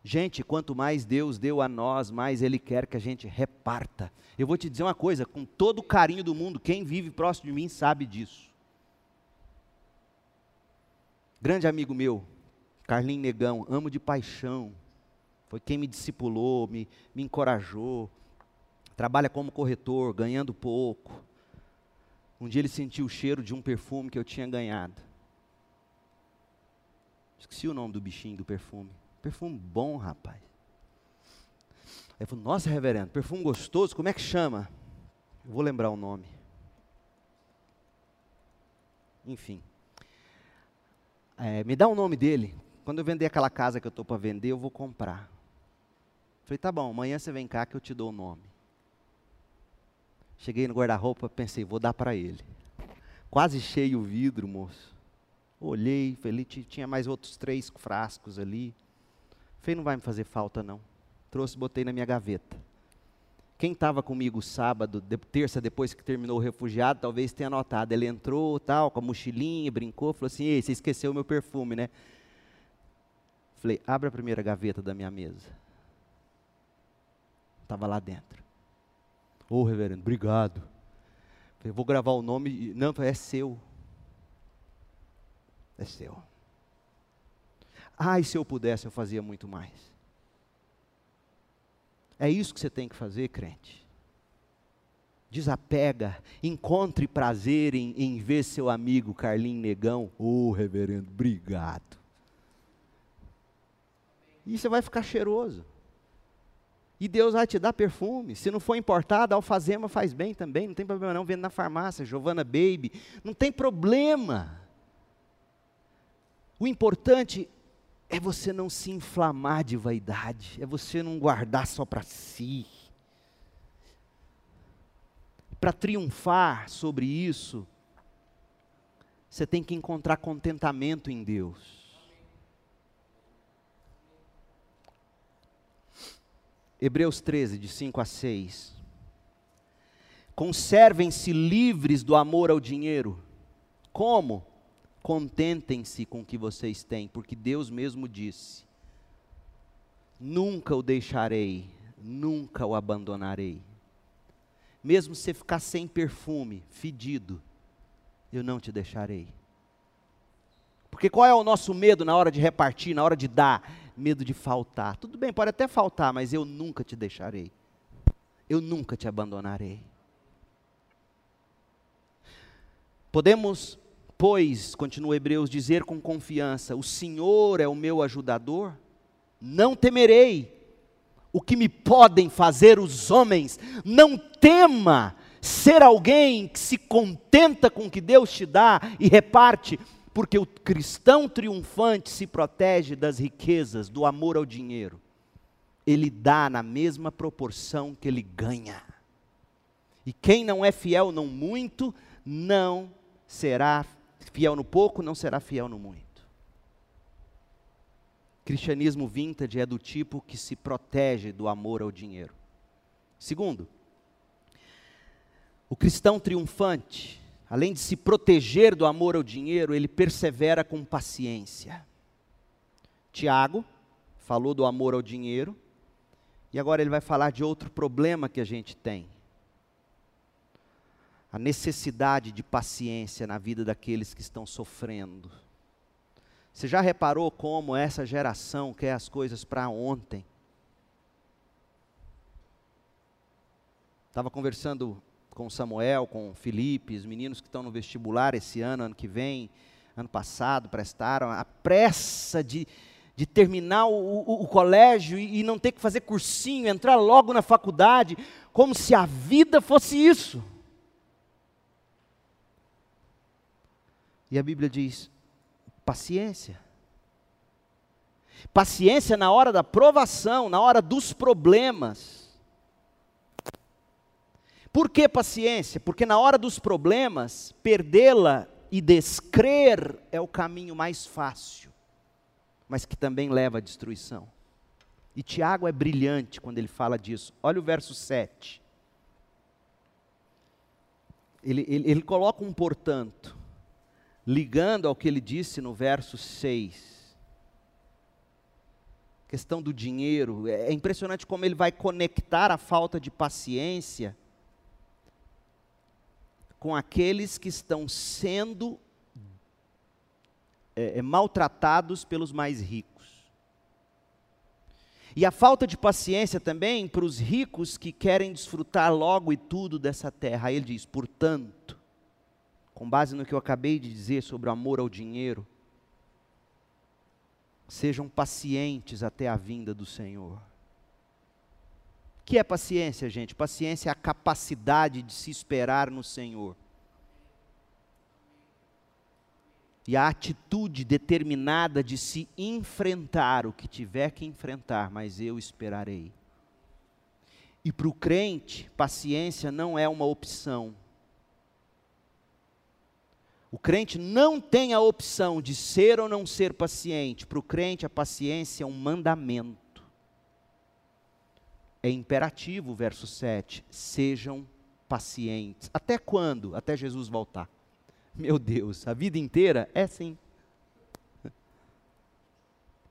Gente, quanto mais Deus deu a nós, mais Ele quer que a gente reparta. Eu vou te dizer uma coisa, com todo o carinho do mundo, quem vive próximo de mim sabe disso. Grande amigo meu, Carlinho Negão, amo de paixão. Foi quem me discipulou, me, me encorajou. Trabalha como corretor, ganhando pouco. Um dia ele sentiu o cheiro de um perfume que eu tinha ganhado. Esqueci o nome do bichinho do perfume. Perfume bom, rapaz. Aí eu falei, nossa, reverendo, perfume gostoso, como é que chama? Eu vou lembrar o nome. Enfim. É, me dá o nome dele. Quando eu vender aquela casa que eu estou para vender, eu vou comprar. Falei, tá bom, amanhã você vem cá que eu te dou o nome. Cheguei no guarda-roupa, pensei, vou dar para ele. Quase cheio o vidro, moço. Olhei, falei, tinha mais outros três frascos ali. Falei, não vai me fazer falta não. Trouxe, botei na minha gaveta. Quem estava comigo sábado, de, terça depois que terminou o refugiado, talvez tenha notado. Ele entrou, tal, com a mochilinha, brincou, falou assim: Ei, você esqueceu o meu perfume, né? Falei, abre a primeira gaveta da minha mesa. Estava lá dentro. Ô, oh, reverendo, obrigado. Falei, vou gravar o nome. Não, é seu. É seu. E se eu pudesse, eu fazia muito mais. É isso que você tem que fazer, crente. Desapega, encontre prazer em, em ver seu amigo Carlinho Negão. Ô, oh, reverendo, obrigado. E você vai ficar cheiroso. E Deus vai te dar perfume. Se não for importado, alfazema faz bem também. Não tem problema não, vendo na farmácia, Giovanna Baby. Não tem problema. O importante é você não se inflamar de vaidade. É você não guardar só para si. Para triunfar sobre isso, você tem que encontrar contentamento em Deus. Hebreus 13, de 5 a 6. Conservem-se livres do amor ao dinheiro. Como? Contentem-se com o que vocês têm, porque Deus mesmo disse: Nunca o deixarei, nunca o abandonarei. Mesmo se ficar sem perfume, fedido, eu não te deixarei. Porque qual é o nosso medo na hora de repartir, na hora de dar? Medo de faltar. Tudo bem, pode até faltar, mas eu nunca te deixarei. Eu nunca te abandonarei. Podemos, pois, continua Hebreus, dizer com confiança: O Senhor é o meu ajudador, não temerei o que me podem fazer os homens, não tema ser alguém que se contenta com o que Deus te dá e reparte, porque o cristão triunfante se protege das riquezas, do amor ao dinheiro. Ele dá na mesma proporção que ele ganha. E quem não é fiel no muito, não será fiel no pouco, não será fiel no muito. Cristianismo vintage é do tipo que se protege do amor ao dinheiro. Segundo, o cristão triunfante além de se proteger do amor ao dinheiro, ele persevera com paciência. Tiago falou do amor ao dinheiro, e agora ele vai falar de outro problema que a gente tem. A necessidade de paciência na vida daqueles que estão sofrendo. Você já reparou como essa geração quer as coisas para ontem? Estava conversando com Samuel, com Felipe, os meninos que estão no vestibular esse ano, ano que vem, ano passado, prestaram, a pressa de, de terminar o, o, o colégio e, e não ter que fazer cursinho, entrar logo na faculdade, como se a vida fosse isso. E a Bíblia diz: paciência. Paciência na hora da provação, na hora dos problemas. Por que paciência? Porque na hora dos problemas, perdê-la e descrer é o caminho mais fácil, mas que também leva à destruição. E Tiago é brilhante quando ele fala disso. Olha o verso 7. Ele, ele, ele coloca um portanto, ligando ao que ele disse no verso 6 questão do dinheiro. É, é impressionante como ele vai conectar a falta de paciência com aqueles que estão sendo é, é, maltratados pelos mais ricos. E a falta de paciência também para os ricos que querem desfrutar logo e tudo dessa terra. Aí ele diz: portanto, com base no que eu acabei de dizer sobre o amor ao dinheiro, sejam pacientes até a vinda do Senhor. O que é paciência, gente? Paciência é a capacidade de se esperar no Senhor. E a atitude determinada de se enfrentar o que tiver que enfrentar, mas eu esperarei. E para o crente, paciência não é uma opção, o crente não tem a opção de ser ou não ser paciente. Para o crente, a paciência é um mandamento. É imperativo, verso 7. Sejam pacientes. Até quando? Até Jesus voltar. Meu Deus, a vida inteira é assim.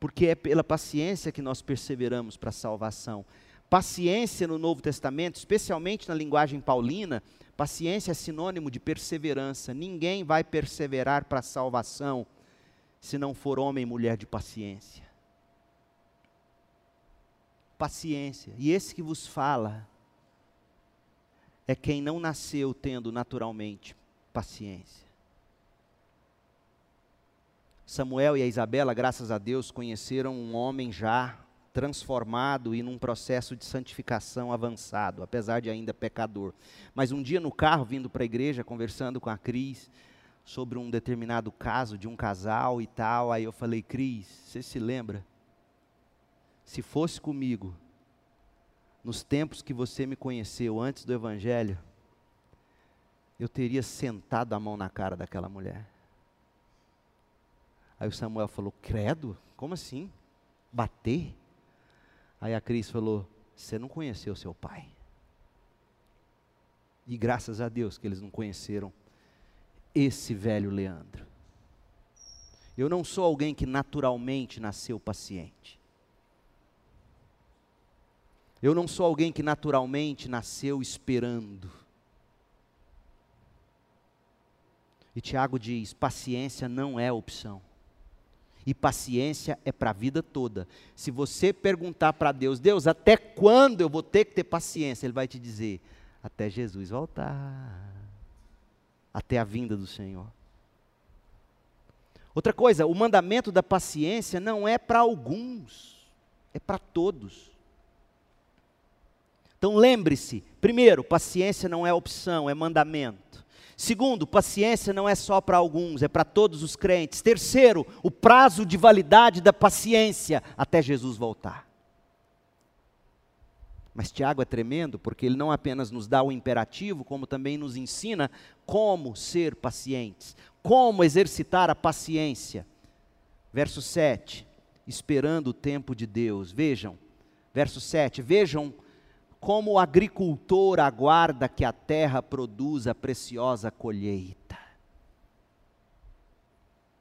Porque é pela paciência que nós perseveramos para a salvação. Paciência no Novo Testamento, especialmente na linguagem paulina, Paciência é sinônimo de perseverança. Ninguém vai perseverar para a salvação se não for homem e mulher de paciência. Paciência. E esse que vos fala é quem não nasceu tendo naturalmente paciência. Samuel e a Isabela, graças a Deus, conheceram um homem já transformado e num processo de santificação avançado, apesar de ainda pecador. Mas um dia no carro, vindo para a igreja, conversando com a Cris sobre um determinado caso de um casal e tal, aí eu falei, Cris, você se lembra? Se fosse comigo, nos tempos que você me conheceu antes do Evangelho, eu teria sentado a mão na cara daquela mulher. Aí o Samuel falou: Credo? Como assim? Bater? Aí a Cris falou: Você não conheceu seu pai. E graças a Deus que eles não conheceram esse velho Leandro. Eu não sou alguém que naturalmente nasceu paciente. Eu não sou alguém que naturalmente nasceu esperando. E Tiago diz: paciência não é opção. E paciência é para a vida toda. Se você perguntar para Deus, Deus, até quando eu vou ter que ter paciência? Ele vai te dizer, até Jesus voltar. Até a vinda do Senhor. Outra coisa, o mandamento da paciência não é para alguns, é para todos. Então lembre-se, primeiro, paciência não é opção, é mandamento. Segundo, paciência não é só para alguns, é para todos os crentes. Terceiro, o prazo de validade da paciência até Jesus voltar. Mas Tiago é tremendo porque ele não apenas nos dá o imperativo, como também nos ensina como ser pacientes, como exercitar a paciência. Verso 7, esperando o tempo de Deus. Vejam, verso 7, vejam como o agricultor aguarda que a terra produza preciosa colheita.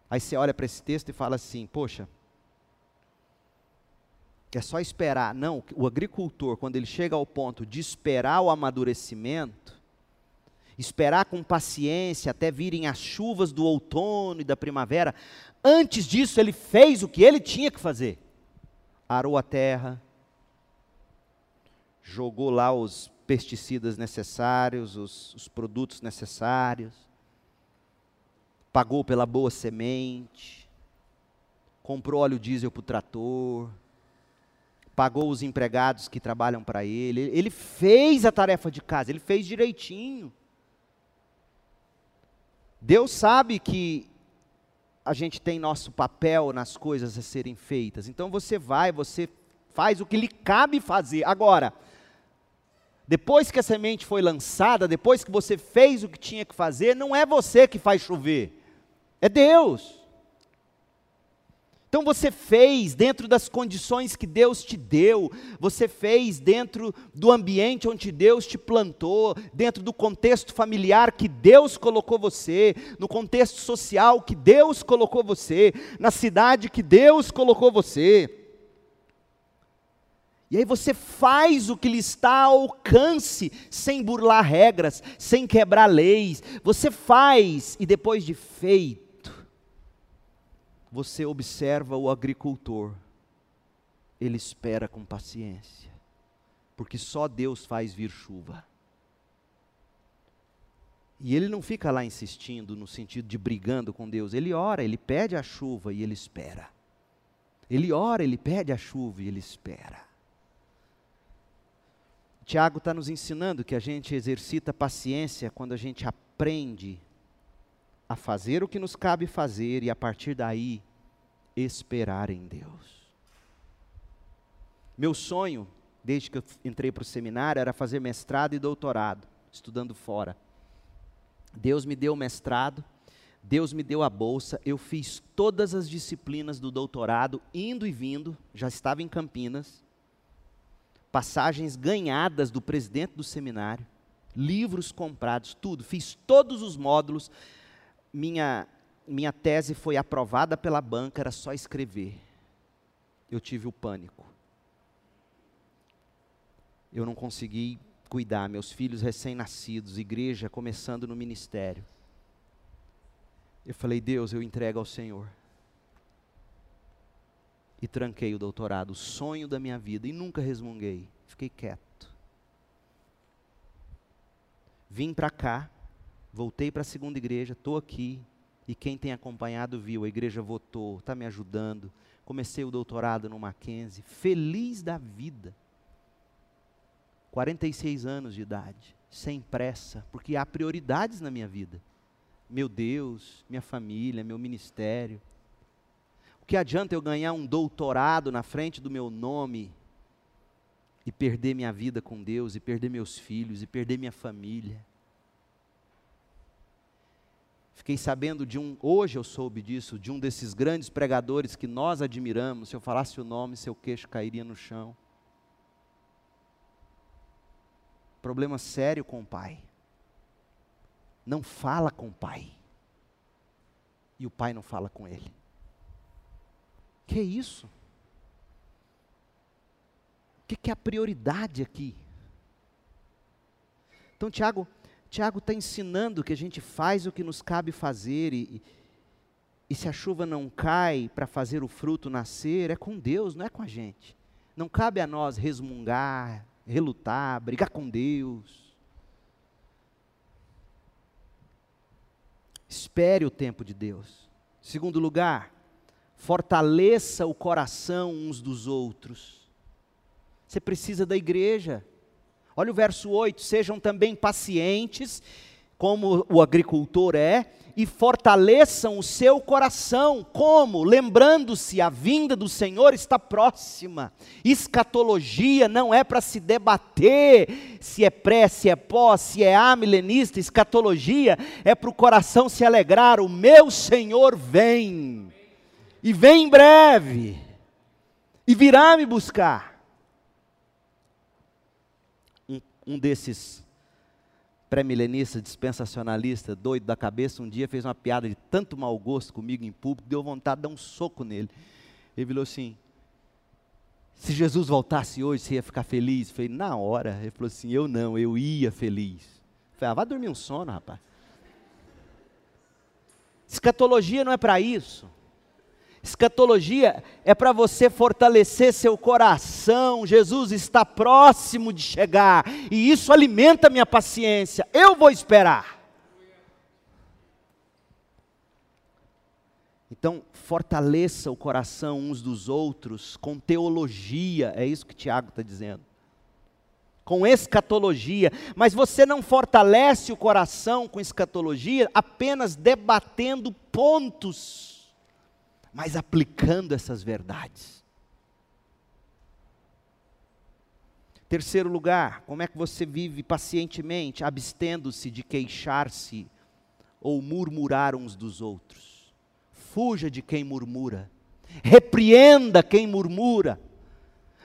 Aí você olha para esse texto e fala assim: poxa, é só esperar. Não, o agricultor, quando ele chega ao ponto de esperar o amadurecimento, esperar com paciência até virem as chuvas do outono e da primavera, antes disso ele fez o que ele tinha que fazer: arou a terra, jogou lá os pesticidas necessários, os, os produtos necessários, pagou pela boa semente, comprou óleo diesel para o trator, pagou os empregados que trabalham para ele, ele fez a tarefa de casa, ele fez direitinho. Deus sabe que a gente tem nosso papel nas coisas a serem feitas. Então você vai, você faz o que lhe cabe fazer. Agora, depois que a semente foi lançada, depois que você fez o que tinha que fazer, não é você que faz chover, é Deus. Então você fez dentro das condições que Deus te deu, você fez dentro do ambiente onde Deus te plantou, dentro do contexto familiar que Deus colocou você, no contexto social que Deus colocou você, na cidade que Deus colocou você. E aí você faz o que lhe está ao alcance, sem burlar regras, sem quebrar leis. Você faz e depois de feito, você observa o agricultor, ele espera com paciência, porque só Deus faz vir chuva. E ele não fica lá insistindo no sentido de brigando com Deus, ele ora, ele pede a chuva e ele espera. Ele ora, ele pede a chuva e ele espera. Tiago está nos ensinando que a gente exercita paciência quando a gente aprende a fazer o que nos cabe fazer e a partir daí esperar em Deus. Meu sonho, desde que eu entrei para o seminário, era fazer mestrado e doutorado, estudando fora. Deus me deu o mestrado, Deus me deu a bolsa, eu fiz todas as disciplinas do doutorado, indo e vindo, já estava em Campinas, passagens ganhadas do presidente do seminário, livros comprados, tudo, fiz todos os módulos, minha, minha tese foi aprovada pela banca, era só escrever. Eu tive o pânico. Eu não consegui cuidar, meus filhos recém-nascidos, igreja começando no ministério. Eu falei, Deus, eu entrego ao Senhor. E tranquei o doutorado, o sonho da minha vida, e nunca resmunguei, fiquei quieto. Vim para cá, voltei para a segunda igreja, estou aqui, e quem tem acompanhado viu, a igreja votou, está me ajudando. Comecei o doutorado no Mackenzie, feliz da vida. 46 anos de idade, sem pressa, porque há prioridades na minha vida. Meu Deus, minha família, meu ministério. O que adianta eu ganhar um doutorado na frente do meu nome e perder minha vida com Deus, e perder meus filhos, e perder minha família? Fiquei sabendo de um, hoje eu soube disso, de um desses grandes pregadores que nós admiramos. Se eu falasse o nome, seu queixo cairia no chão. Problema sério com o pai. Não fala com o pai. E o pai não fala com ele. Que isso? O que, que é a prioridade aqui? Então, Tiago, Tiago está ensinando que a gente faz o que nos cabe fazer e, e se a chuva não cai para fazer o fruto nascer, é com Deus, não é com a gente. Não cabe a nós resmungar, relutar, brigar com Deus. Espere o tempo de Deus. Segundo lugar, fortaleça o coração uns dos outros. Você precisa da igreja. Olha o verso 8: sejam também pacientes, como o agricultor é, e fortaleçam o seu coração, como? Lembrando-se, a vinda do Senhor está próxima. Escatologia não é para se debater se é pré, se é pós, se é amilenista. Escatologia é para o coração se alegrar: o meu Senhor vem, e vem em breve, e virá me buscar. um desses pré-milenistas, dispensacionalista, doido da cabeça, um dia fez uma piada de tanto mau gosto comigo em público, deu vontade de dar um soco nele. Ele falou assim: se Jesus voltasse hoje, você ia ficar feliz? Eu falei, na hora. Ele falou assim: eu não, eu ia feliz. Eu falei, ah, vai dormir um sono, rapaz. Escatologia não é para isso. Escatologia é para você fortalecer seu coração. Jesus está próximo de chegar e isso alimenta minha paciência. Eu vou esperar. Então, fortaleça o coração uns dos outros com teologia, é isso que Tiago está dizendo. Com escatologia, mas você não fortalece o coração com escatologia apenas debatendo pontos, mas aplicando essas verdades. Terceiro lugar, como é que você vive pacientemente, abstendo-se de queixar-se ou murmurar uns dos outros? Fuja de quem murmura, repreenda quem murmura,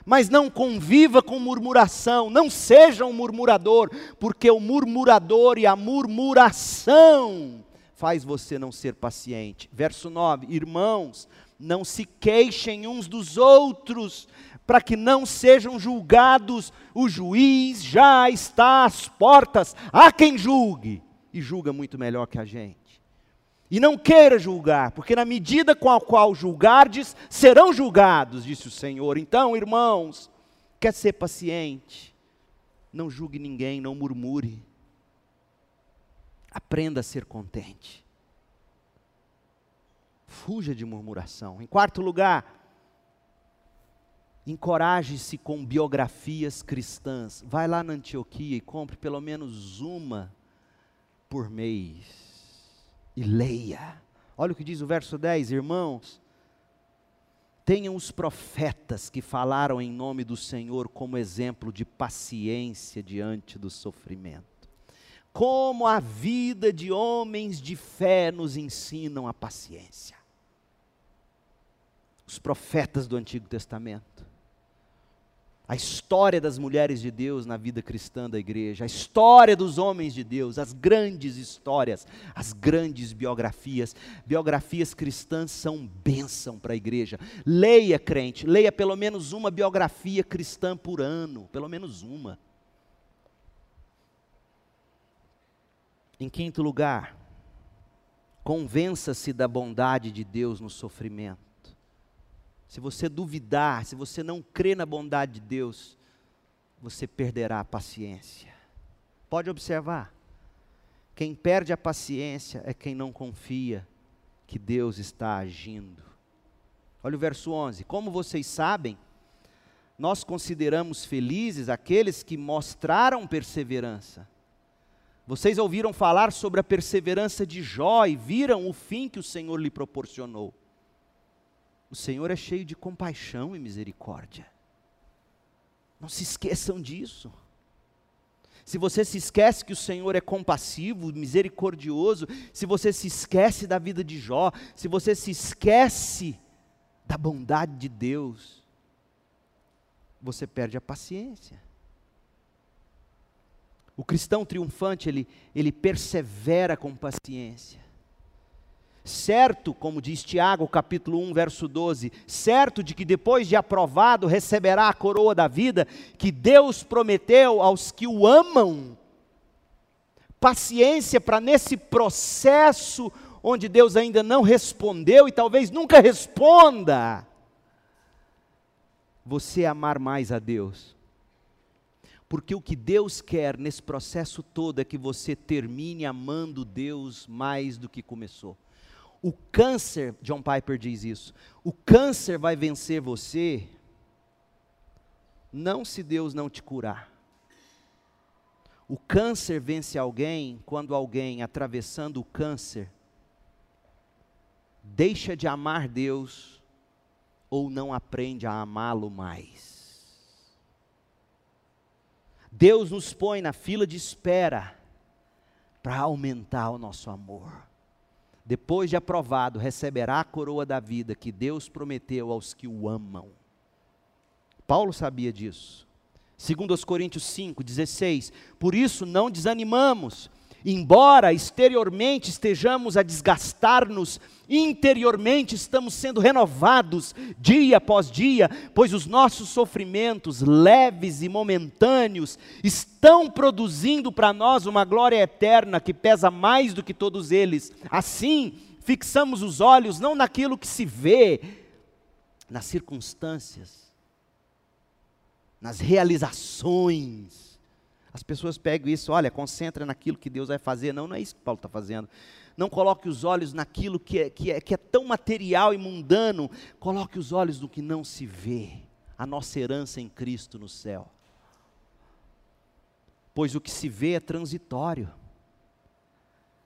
mas não conviva com murmuração, não seja um murmurador, porque o murmurador e a murmuração faz você não ser paciente. Verso 9: Irmãos, não se queixem uns dos outros, para que não sejam julgados. O juiz já está às portas. Há quem julgue, e julga muito melhor que a gente. E não queira julgar, porque na medida com a qual julgardes, serão julgados, disse o Senhor. Então, irmãos, quer ser paciente, não julgue ninguém, não murmure. Aprenda a ser contente. Fuja de murmuração. Em quarto lugar, Encoraje-se com biografias cristãs. Vai lá na Antioquia e compre pelo menos uma por mês. E leia. Olha o que diz o verso 10, irmãos. Tenham os profetas que falaram em nome do Senhor como exemplo de paciência diante do sofrimento. Como a vida de homens de fé nos ensinam a paciência. Os profetas do Antigo Testamento a história das mulheres de Deus na vida cristã da igreja, a história dos homens de Deus, as grandes histórias, as grandes biografias. Biografias cristãs são bênção para a igreja. Leia, crente, leia pelo menos uma biografia cristã por ano, pelo menos uma. Em quinto lugar, convença-se da bondade de Deus no sofrimento se você duvidar, se você não crer na bondade de Deus, você perderá a paciência. Pode observar. Quem perde a paciência é quem não confia que Deus está agindo. Olha o verso 11: Como vocês sabem, nós consideramos felizes aqueles que mostraram perseverança. Vocês ouviram falar sobre a perseverança de Jó e viram o fim que o Senhor lhe proporcionou. O Senhor é cheio de compaixão e misericórdia. Não se esqueçam disso. Se você se esquece que o Senhor é compassivo, misericordioso, se você se esquece da vida de Jó, se você se esquece da bondade de Deus, você perde a paciência. O cristão triunfante, ele, ele persevera com paciência. Certo, como diz Tiago, capítulo 1, verso 12, certo de que depois de aprovado receberá a coroa da vida que Deus prometeu aos que o amam. Paciência para nesse processo onde Deus ainda não respondeu e talvez nunca responda, você amar mais a Deus. Porque o que Deus quer nesse processo todo é que você termine amando Deus mais do que começou. O câncer, John Piper diz isso, o câncer vai vencer você, não se Deus não te curar. O câncer vence alguém quando alguém, atravessando o câncer, deixa de amar Deus ou não aprende a amá-lo mais. Deus nos põe na fila de espera para aumentar o nosso amor depois de aprovado, receberá a coroa da vida que Deus prometeu aos que o amam. Paulo sabia disso. Segundo os Coríntios 5, 16, por isso não desanimamos, embora exteriormente estejamos a desgastar-nos, interiormente estamos sendo renovados dia após dia, pois os nossos sofrimentos leves e momentâneos estão produzindo para nós uma glória eterna que pesa mais do que todos eles. Assim, fixamos os olhos não naquilo que se vê, nas circunstâncias, nas realizações, As pessoas pegam isso, olha, concentra naquilo que Deus vai fazer. Não, não é isso que Paulo está fazendo. Não coloque os olhos naquilo que é, que, é, que é tão material e mundano. Coloque os olhos no que não se vê. A nossa herança em Cristo no céu. Pois o que se vê é transitório,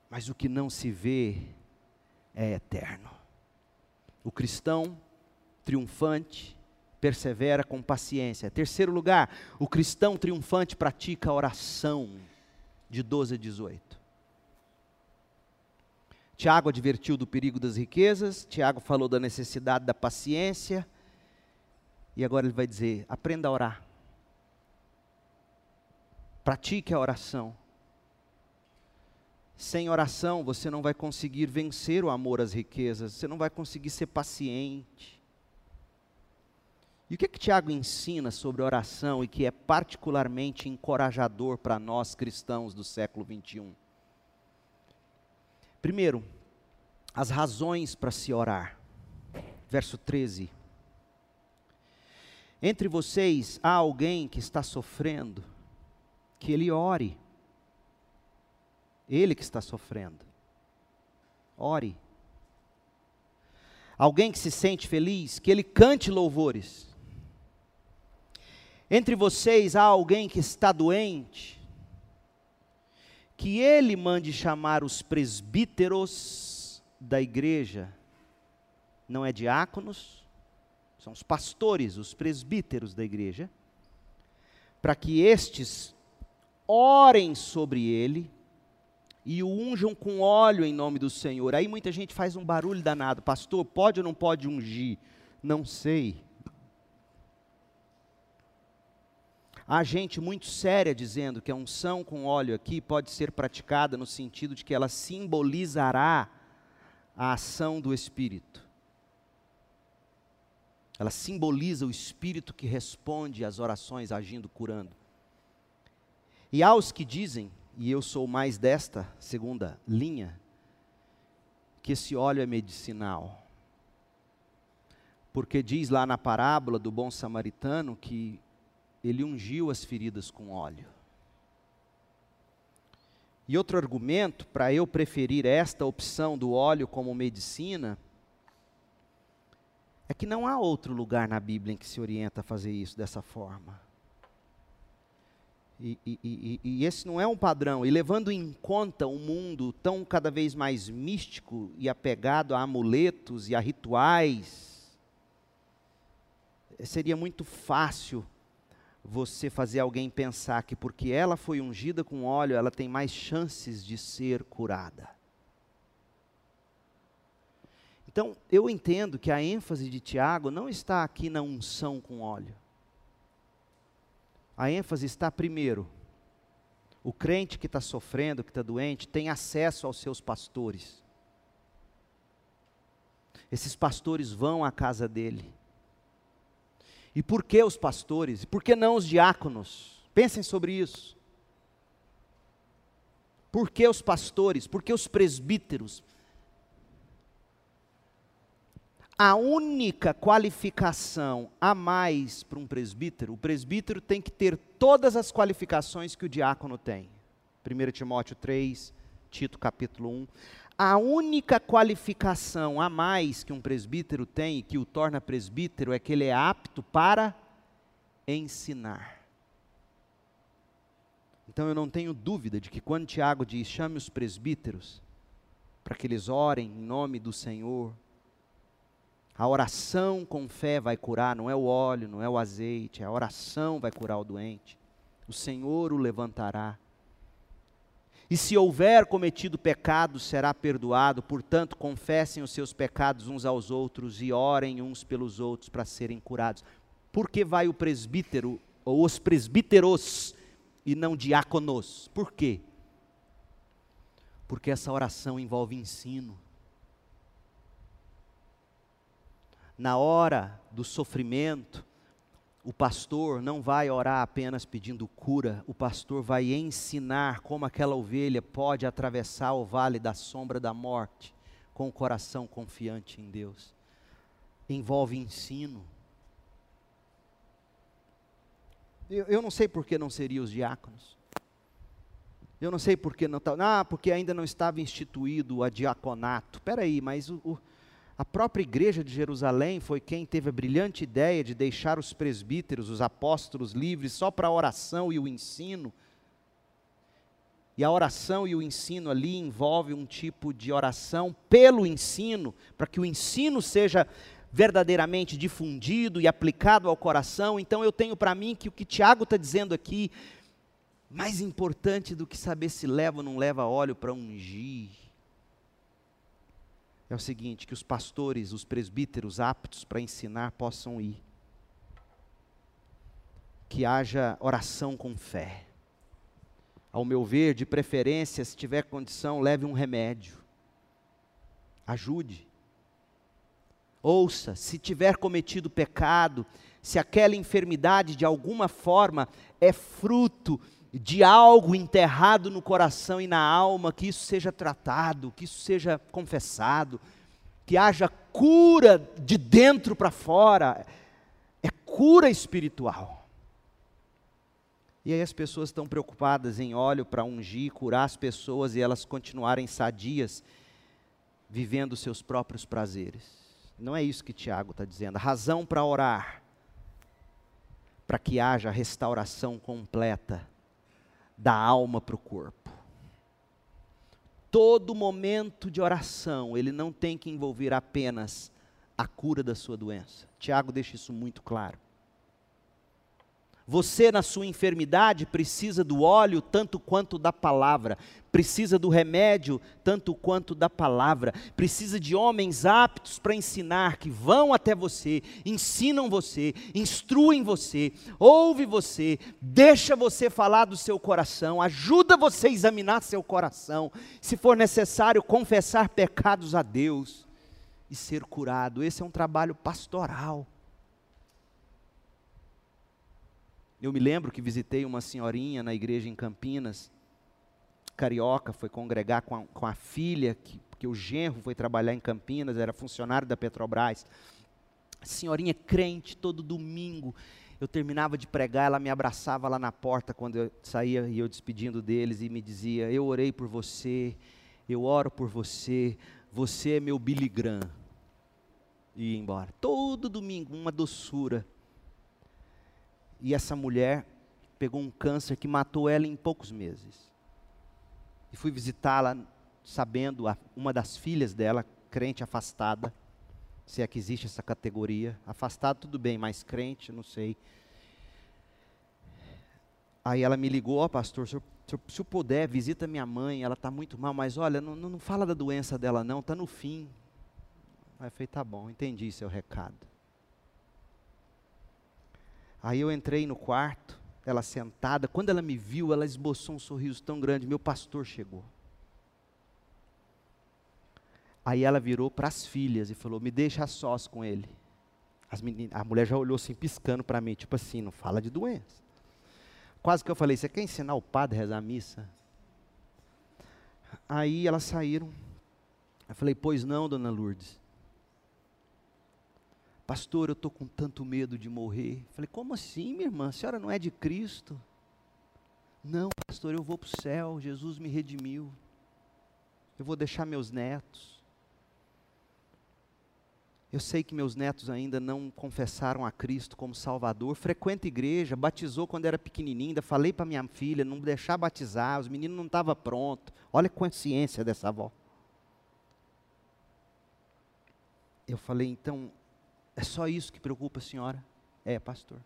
mas o que não se vê é eterno. O cristão triunfante persevera com paciência. Terceiro lugar, o cristão triunfante pratica a oração, de 12 a 18. Tiago advertiu do perigo das riquezas, Tiago falou da necessidade da paciência, e agora ele vai dizer: aprenda a orar. Pratique a oração. Sem oração, você não vai conseguir vencer o amor às riquezas, você não vai conseguir ser paciente. E o que, que Tiago ensina sobre oração e que é particularmente encorajador para nós cristãos do século 21? Primeiro, as razões para se orar. Verso 13. Entre vocês há alguém que está sofrendo, que ele ore. Ele que está sofrendo. Ore. Alguém que se sente feliz, que ele cante louvores. Entre vocês há alguém que está doente, que ele mande chamar os presbíteros da igreja, não é diáconos, são os pastores, os presbíteros da igreja, para que estes orem sobre ele e o unjam com óleo em nome do Senhor. Aí muita gente faz um barulho danado, pastor, pode ou não pode ungir? Não sei. Há gente muito séria dizendo que a unção com óleo aqui pode ser praticada no sentido de que ela simbolizará a ação do Espírito. Ela simboliza o Espírito que responde às orações agindo, curando. E há os que dizem, e eu sou mais desta segunda linha, que esse óleo é medicinal. Porque diz lá na parábola do bom samaritano que ele ungiu as feridas com óleo. E outro argumento para eu preferir esta opção do óleo como medicina é que não há outro lugar na Bíblia em que se orienta a fazer isso dessa forma. E, e, e, e, esse não é um padrão. E levando em conta um mundo tão cada vez mais místico e apegado a amuletos e a rituais, seria muito fácil você fazer alguém pensar que porque ela foi ungida com óleo, ela tem mais chances de ser curada. Então, eu entendo que a ênfase de Tiago não está aqui na unção com óleo. A ênfase está primeiro. O crente que está sofrendo, que está doente, tem acesso aos seus pastores. Esses pastores vão à casa dele e por que os pastores? E por que não os diáconos? Pensem sobre isso. Por que os pastores? Por que os presbíteros? A única qualificação a mais para um presbítero, o presbítero tem que ter todas as qualificações que o diácono tem. 1 Timóteo 3, Tito capítulo 1 a única qualificação a mais que um presbítero tem e que o torna presbítero é que ele é apto para ensinar. Então eu não tenho dúvida de que quando Tiago diz chame os presbíteros para que eles orem em nome do Senhor, a oração com fé vai curar, não é o óleo, não é o azeite, a oração vai curar o doente. O Senhor o levantará. E se houver cometido pecado, será perdoado. Portanto, confessem os seus pecados uns aos outros e orem uns pelos outros para serem curados. Por que vai o presbítero, ou os presbíteros, e não diáconos? Por quê? Porque essa oração envolve ensino. Na hora do sofrimento, o pastor não vai orar apenas pedindo cura, o pastor vai ensinar como aquela ovelha pode atravessar o vale da sombra da morte com o coração confiante em Deus. Envolve ensino. Eu, eu não sei por que não seriam os diáconos. Eu não sei por que não está. Ah, porque ainda não estava instituído a diaconato. Espera aí, mas o, o, a própria igreja de Jerusalém foi quem teve a brilhante ideia de deixar os presbíteros, os apóstolos livres só para a oração e o ensino. E a oração e o ensino ali envolve um tipo de oração pelo ensino, para que o ensino seja verdadeiramente difundido e aplicado ao coração. Então eu tenho para mim que o que Tiago está dizendo aqui, mais importante do que saber se leva ou não leva óleo para ungir, é o seguinte: que os pastores, os presbíteros aptos para ensinar possam ir. Que haja oração com fé. Ao meu ver, de preferência, se tiver condição, leve um remédio. Ajude. Ouça, se tiver cometido pecado, se aquela enfermidade de alguma forma é fruto de algo enterrado no coração e na alma, que isso seja tratado, que isso seja confessado, que haja cura de dentro para fora, é cura espiritual. E aí as pessoas estão preocupadas em óleo para ungir, curar as pessoas e elas continuarem sadias, vivendo seus próprios prazeres. Não é isso que Tiago está dizendo. A razão para orar, para que haja restauração completa da alma para o corpo. Todo momento de oração, ele não tem que envolver apenas a cura da sua doença. Tiago deixa isso muito claro. Você, na sua enfermidade, precisa do óleo tanto quanto da palavra, precisa do remédio tanto quanto da palavra, precisa de homens aptos para ensinar, que vão até você, ensinam você, instruem você, ouve você, deixa você falar do seu coração, ajuda você a examinar seu coração, se for necessário, confessar pecados a Deus e ser curado. Esse é um trabalho pastoral. Eu me lembro que visitei uma senhorinha na igreja em Campinas, carioca, foi congregar com a, com a filha, que, porque o genro foi trabalhar em Campinas, era funcionário da Petrobras. Senhorinha crente, todo domingo. Eu terminava de pregar, ela me abraçava lá na porta quando eu saía e eu despedindo deles e me dizia: Eu orei por você, eu oro por você, você é meu Billy. E ia embora. Todo domingo, uma doçura. E essa mulher pegou um câncer que matou ela em poucos meses. E fui visitá-la sabendo, a, uma das filhas dela, crente afastada, se é que existe essa categoria. Afastado tudo bem, mas crente, não sei. Aí ela me ligou, ó oh, pastor, se eu, se eu, puder, visita minha mãe, ela está muito mal, mas olha, não, não fala da doença dela não, está no fim. Aí eu falei, tá bom, entendi seu recado. Aí eu entrei no quarto, ela sentada. Quando ela me viu, ela esboçou um sorriso tão grande. Meu pastor chegou. Aí ela virou para as filhas e falou: Me deixa sós com ele. Meninas, a mulher já olhou assim, piscando para mim, tipo assim: Não fala de doença. Quase que eu falei: Você quer ensinar o padre a rezar a missa? Aí elas saíram. Eu falei: Pois não, dona Lourdes. Pastor, eu estou com tanto medo de morrer. Falei, como assim, minha irmã? A senhora não é de Cristo? Não, pastor, eu vou para o céu. Jesus me redimiu. Eu vou deixar meus netos. Eu sei que meus netos ainda não confessaram a Cristo como Salvador. Frequenta igreja, batizou quando era pequenininho. Falei para minha filha não deixar batizar. Os meninos não estavam prontos. Olha a consciência dessa avó. Eu falei, então, é só isso que preocupa a senhora? É, pastor.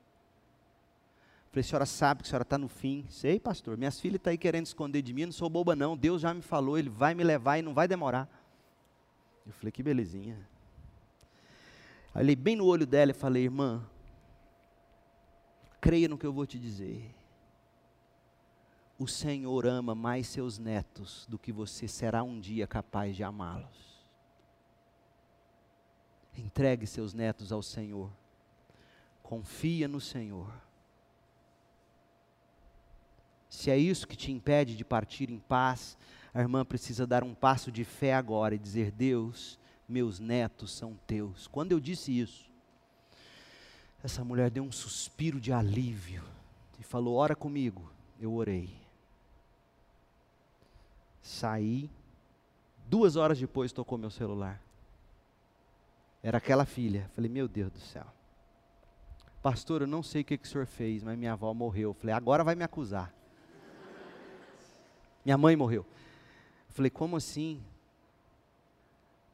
Falei, a senhora sabe que a senhora está no fim. Sei, pastor. Minhas filhas estão tá aí querendo esconder de mim, não sou boba não. Deus já me falou, Ele vai me levar e não vai demorar. Eu falei, que belezinha. Aí olhei bem no olho dela e falei, irmã, creia no que eu vou te dizer. O Senhor ama mais seus netos do que você será um dia capaz de amá-los. Entregue seus netos ao Senhor. Confia no Senhor. Se é isso que te impede de partir em paz, a irmã precisa dar um passo de fé agora e dizer: Deus, meus netos são teus. Quando eu disse isso, essa mulher deu um suspiro de alívio e falou: Ora comigo. Eu orei. Saí. Duas horas depois tocou meu celular. Era aquela filha. Falei, meu Deus do céu. Pastor, eu não sei o que, que o senhor fez, mas minha avó morreu. Falei, agora vai me acusar. Minha mãe morreu. Falei, como assim?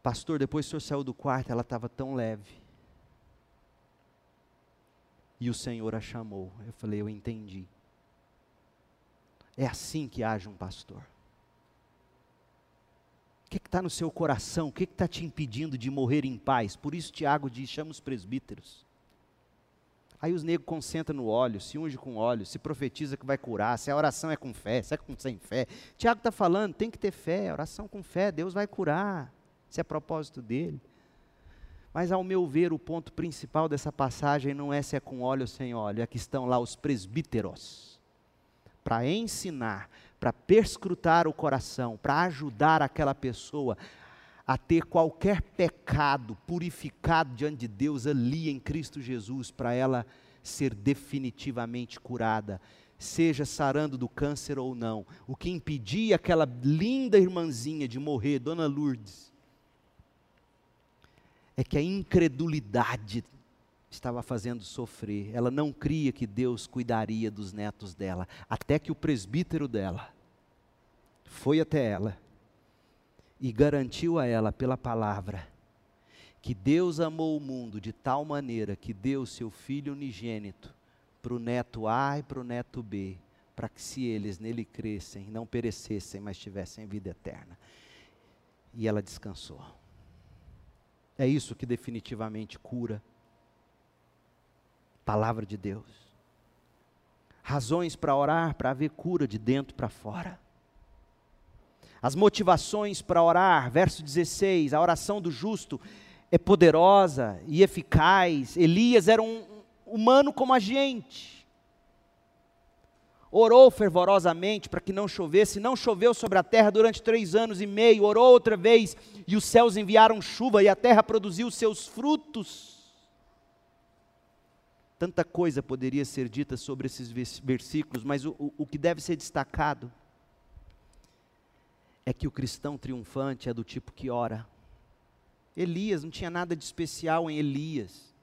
Pastor, depois que o senhor saiu do quarto, ela estava tão leve. E o Senhor a chamou. Eu falei, eu entendi. É assim que age um pastor. O que está no seu coração? O que está te impedindo de morrer em paz? Por isso Tiago diz: chama os presbíteros. Aí os negros concentram no óleo, se unge com óleo, se profetiza que vai curar, se a oração é com fé, se é com, sem fé. Tiago está falando, tem que ter fé, oração com fé, Deus vai curar. Se é propósito dele. Mas, ao meu ver, o ponto principal dessa passagem não é se é com óleo ou sem óleo, é que estão lá os presbíteros para ensinar, para perscrutar o coração, para ajudar aquela pessoa a ter qualquer pecado purificado diante de Deus ali em Cristo Jesus, para ela ser definitivamente curada, seja sarando do câncer ou não. O que impedia aquela linda irmãzinha de morrer, Dona Lourdes, é que a incredulidade estava fazendo sofrer. Ela não cria que Deus cuidaria dos netos dela, até que o presbítero dela foi até ela e garantiu a ela pela palavra que Deus amou o mundo de tal maneira que deu seu filho unigênito para o neto A e para o neto B, para que se eles nele crescem, não perecessem, mas tivessem vida eterna. E ela descansou. É isso que definitivamente cura. Palavra de Deus. Razões para orar, para haver cura de dentro para fora. As motivações para orar, verso 16: a oração do justo é poderosa e eficaz. Elias era um humano como a gente orou fervorosamente para que não chovesse, não choveu sobre a terra durante três anos e meio, orou outra vez, e os céus enviaram chuva, e a terra produziu seus frutos. Tanta coisa poderia ser dita sobre esses versículos, mas o, o, o que deve ser destacado é que o cristão triunfante é do tipo que ora. Elias, não tinha nada de especial em Elias.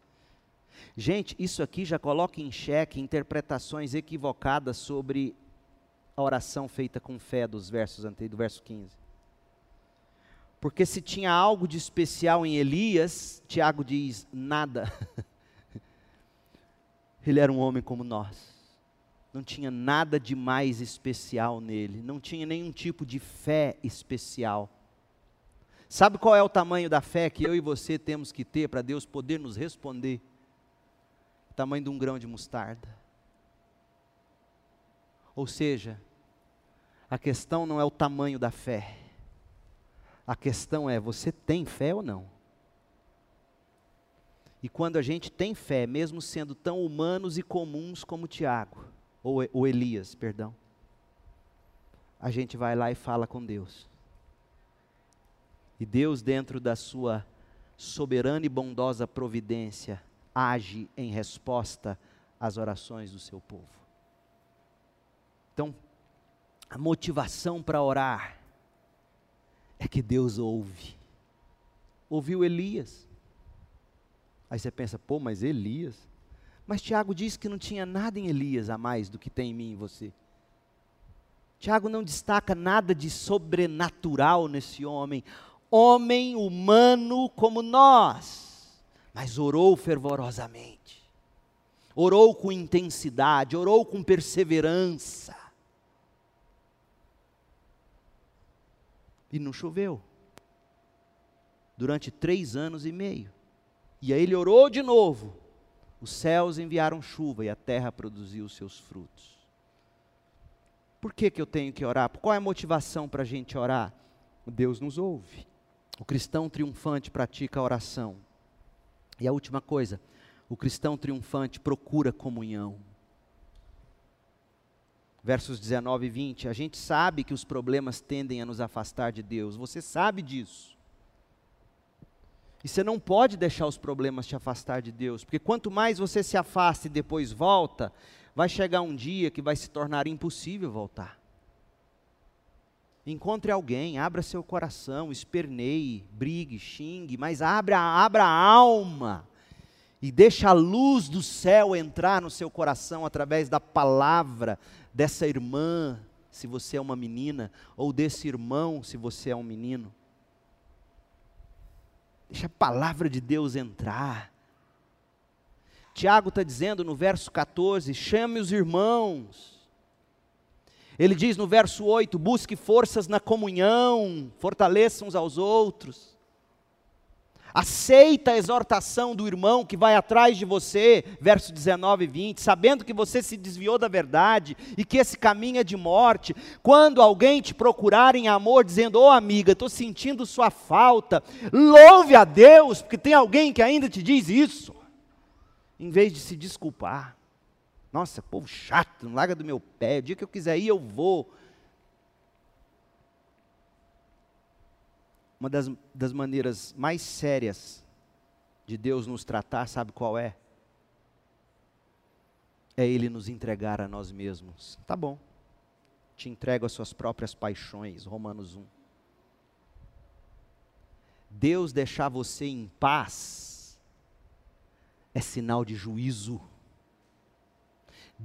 Gente, isso aqui já coloca em xeque interpretações equivocadas sobre a oração feita com fé dos versos anteriores, do verso 15. Porque se tinha algo de especial em Elias, Tiago diz nada. Ele era um homem como nós. Não tinha nada de mais especial nele, não tinha nenhum tipo de fé especial. Sabe qual é o tamanho da fé que eu e você temos que ter para Deus poder nos responder? tamanho de um grão de mostarda. Ou seja, a questão não é o tamanho da fé. A questão é: você tem fé ou não? E quando a gente tem fé, mesmo sendo tão humanos e comuns como Tiago, ou, ou Elias, perdão, a gente vai lá e fala com Deus. E Deus, dentro da sua soberana e bondosa providência, age em resposta às orações do seu povo. Então, a motivação para orar é que Deus ouve. Ouviu Elias. Aí você pensa, pô, mas Elias? Mas Tiago disse que não tinha nada em Elias a mais do que tem em mim e você. Tiago não destaca nada de sobrenatural nesse homem, homem humano como nós mas orou fervorosamente, orou com intensidade, orou com perseverança. E não choveu. Durante três anos e meio. E aí ele orou de novo. Os céus enviaram chuva e a terra produziu os seus frutos. Por que, que eu tenho que orar? Qual é a motivação para a gente orar? Deus nos ouve. O cristão triunfante pratica a oração e a última coisa, o cristão triunfante procura comunhão. Versos 19 e 20, a gente sabe que os problemas tendem a nos afastar de Deus, você sabe disso. E você não pode deixar os problemas te afastar de Deus, porque quanto mais você se afasta e depois volta, vai chegar um dia que vai se tornar impossível voltar. Encontre alguém, abra seu coração, esperneie, brigue, xingue, mas abra, abra a alma e deixa a luz do céu entrar no seu coração através da palavra dessa irmã, se você é uma menina, ou desse irmão, se você é um menino. Deixa a palavra de Deus entrar. Tiago está dizendo no verso 14: chame os irmãos. Ele diz no verso 8: busque forças na comunhão, fortaleça uns aos outros. Aceita a exortação do irmão que vai atrás de você, verso 19 e 20, sabendo que você se desviou da verdade e que esse caminho é de morte. Quando alguém te procurar em amor, dizendo: Ô oh, amiga, estou sentindo sua falta, louve a Deus, porque tem alguém que ainda te diz isso, em vez de se desculpar. Nossa, povo chato, não larga do meu pé, o dia que eu quiser ir, eu vou. Uma das, das maneiras mais sérias de Deus nos tratar, sabe qual é? É Ele nos entregar a nós mesmos. Tá bom, te entrego as suas próprias paixões, Romanos 1. Deus deixar você em paz é sinal de juízo.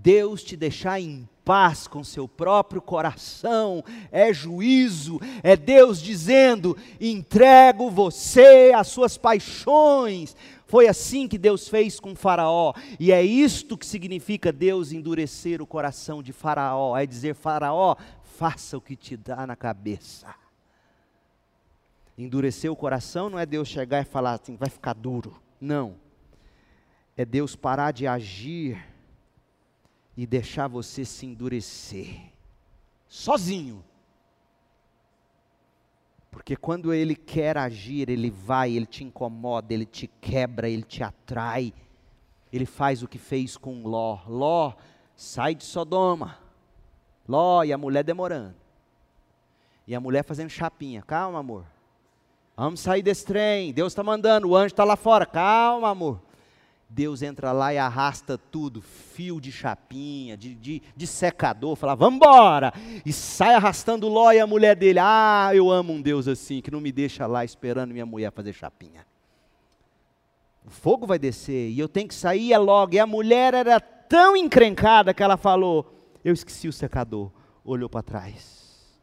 Deus te deixar em paz com seu próprio coração, é juízo, é Deus dizendo: entrego você às suas paixões. Foi assim que Deus fez com Faraó, e é isto que significa Deus endurecer o coração de Faraó, é dizer: Faraó, faça o que te dá na cabeça. Endurecer o coração não é Deus chegar e falar assim, vai ficar duro. Não. É Deus parar de agir e deixar você se endurecer, sozinho. Porque quando ele quer agir, ele vai, ele te incomoda, ele te quebra, ele te atrai. Ele faz o que fez com Ló. Ló, sai de Sodoma. Ló e a mulher demorando. E a mulher fazendo chapinha. Calma, amor. Vamos sair desse trem. Deus está mandando, o anjo está lá fora. Calma, amor. Deus entra lá e arrasta tudo, fio de chapinha, de, de, de secador, fala, vamos embora, e sai arrastando Ló e a mulher dele, ah, eu amo um Deus assim, que não me deixa lá esperando minha mulher fazer chapinha. O fogo vai descer, e eu tenho que sair é logo, e a mulher era tão encrencada que ela falou, eu esqueci o secador, olhou para trás,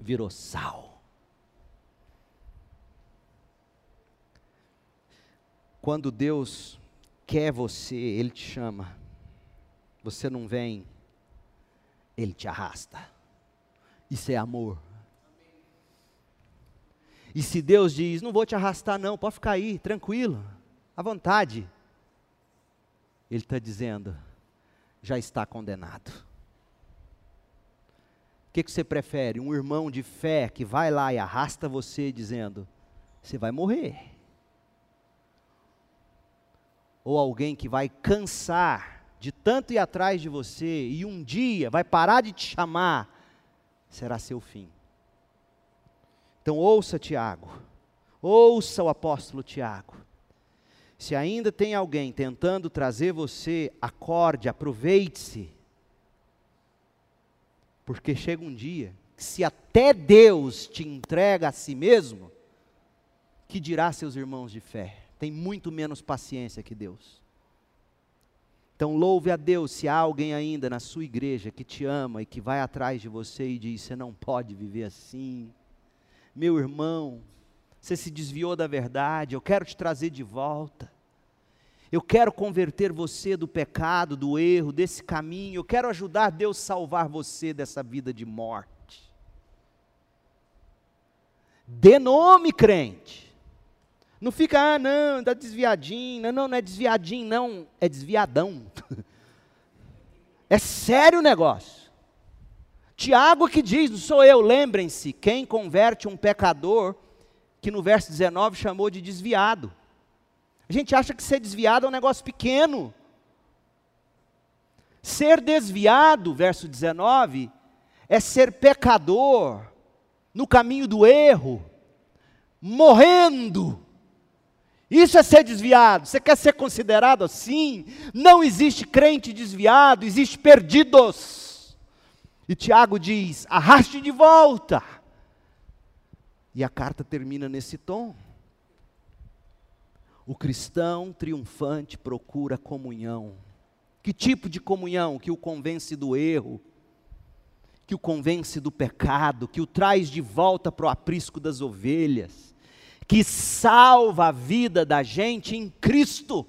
virou sal. Quando Deus quer você, Ele te chama. Você não vem, Ele te arrasta. Isso é amor. E se Deus diz, não vou te arrastar, não, pode ficar aí, tranquilo, à vontade. Ele está dizendo, já está condenado. O que, que você prefere? Um irmão de fé que vai lá e arrasta você, dizendo, você vai morrer ou alguém que vai cansar de tanto ir atrás de você e um dia vai parar de te chamar, será seu fim. Então ouça Tiago, ouça o apóstolo Tiago. Se ainda tem alguém tentando trazer você, acorde, aproveite-se. Porque chega um dia que se até Deus te entrega a si mesmo, que dirá seus irmãos de fé? Tem muito menos paciência que Deus. Então louve a Deus se há alguém ainda na sua igreja que te ama e que vai atrás de você e diz: você não pode viver assim. Meu irmão, você se desviou da verdade, eu quero te trazer de volta. Eu quero converter você do pecado, do erro, desse caminho. Eu quero ajudar Deus a salvar você dessa vida de morte. Dê nome, crente. Não fica, ah, não, está desviadinho. Não, não, não é desviadinho, não. É desviadão. é sério o negócio. Tiago que diz, não sou eu, lembrem-se, quem converte um pecador, que no verso 19 chamou de desviado. A gente acha que ser desviado é um negócio pequeno. Ser desviado, verso 19, é ser pecador, no caminho do erro, morrendo isso é ser desviado. Você quer ser considerado assim? Não existe crente desviado, existe perdidos. E Tiago diz: arraste de volta. E a carta termina nesse tom. O cristão triunfante procura comunhão. Que tipo de comunhão? Que o convence do erro, que o convence do pecado, que o traz de volta para o aprisco das ovelhas, que salva a vida da gente em Cristo.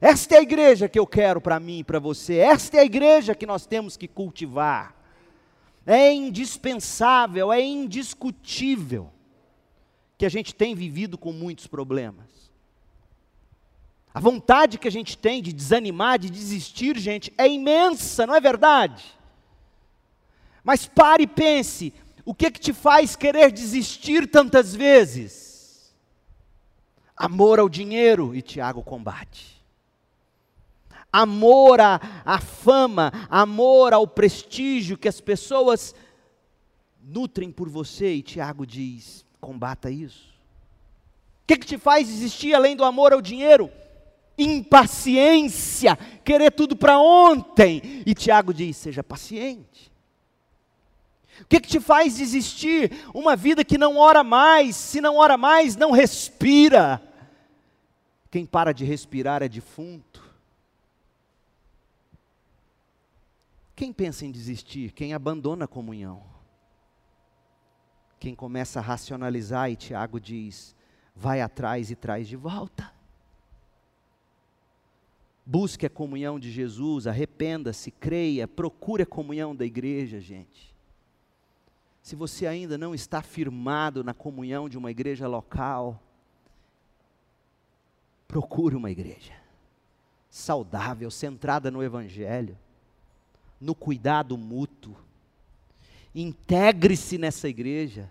Esta é a igreja que eu quero para mim e para você, esta é a igreja que nós temos que cultivar. É indispensável, é indiscutível que a gente tem vivido com muitos problemas. A vontade que a gente tem de desanimar, de desistir, gente, é imensa, não é verdade? Mas pare e pense, o que que te faz querer desistir tantas vezes? Amor ao dinheiro, e Tiago combate. Amor à, à fama, amor ao prestígio que as pessoas nutrem por você, e Tiago diz: combata isso. O que, que te faz desistir além do amor ao dinheiro? Impaciência, querer tudo para ontem. E Tiago diz: seja paciente. O que, que te faz desistir? Uma vida que não ora mais, se não ora mais, não respira. Quem para de respirar é defunto. Quem pensa em desistir? Quem abandona a comunhão. Quem começa a racionalizar, e Tiago diz: vai atrás e traz de volta. Busque a comunhão de Jesus, arrependa-se, creia, procure a comunhão da igreja, gente. Se você ainda não está firmado na comunhão de uma igreja local, procure uma igreja saudável, centrada no Evangelho, no cuidado mútuo. Integre-se nessa igreja.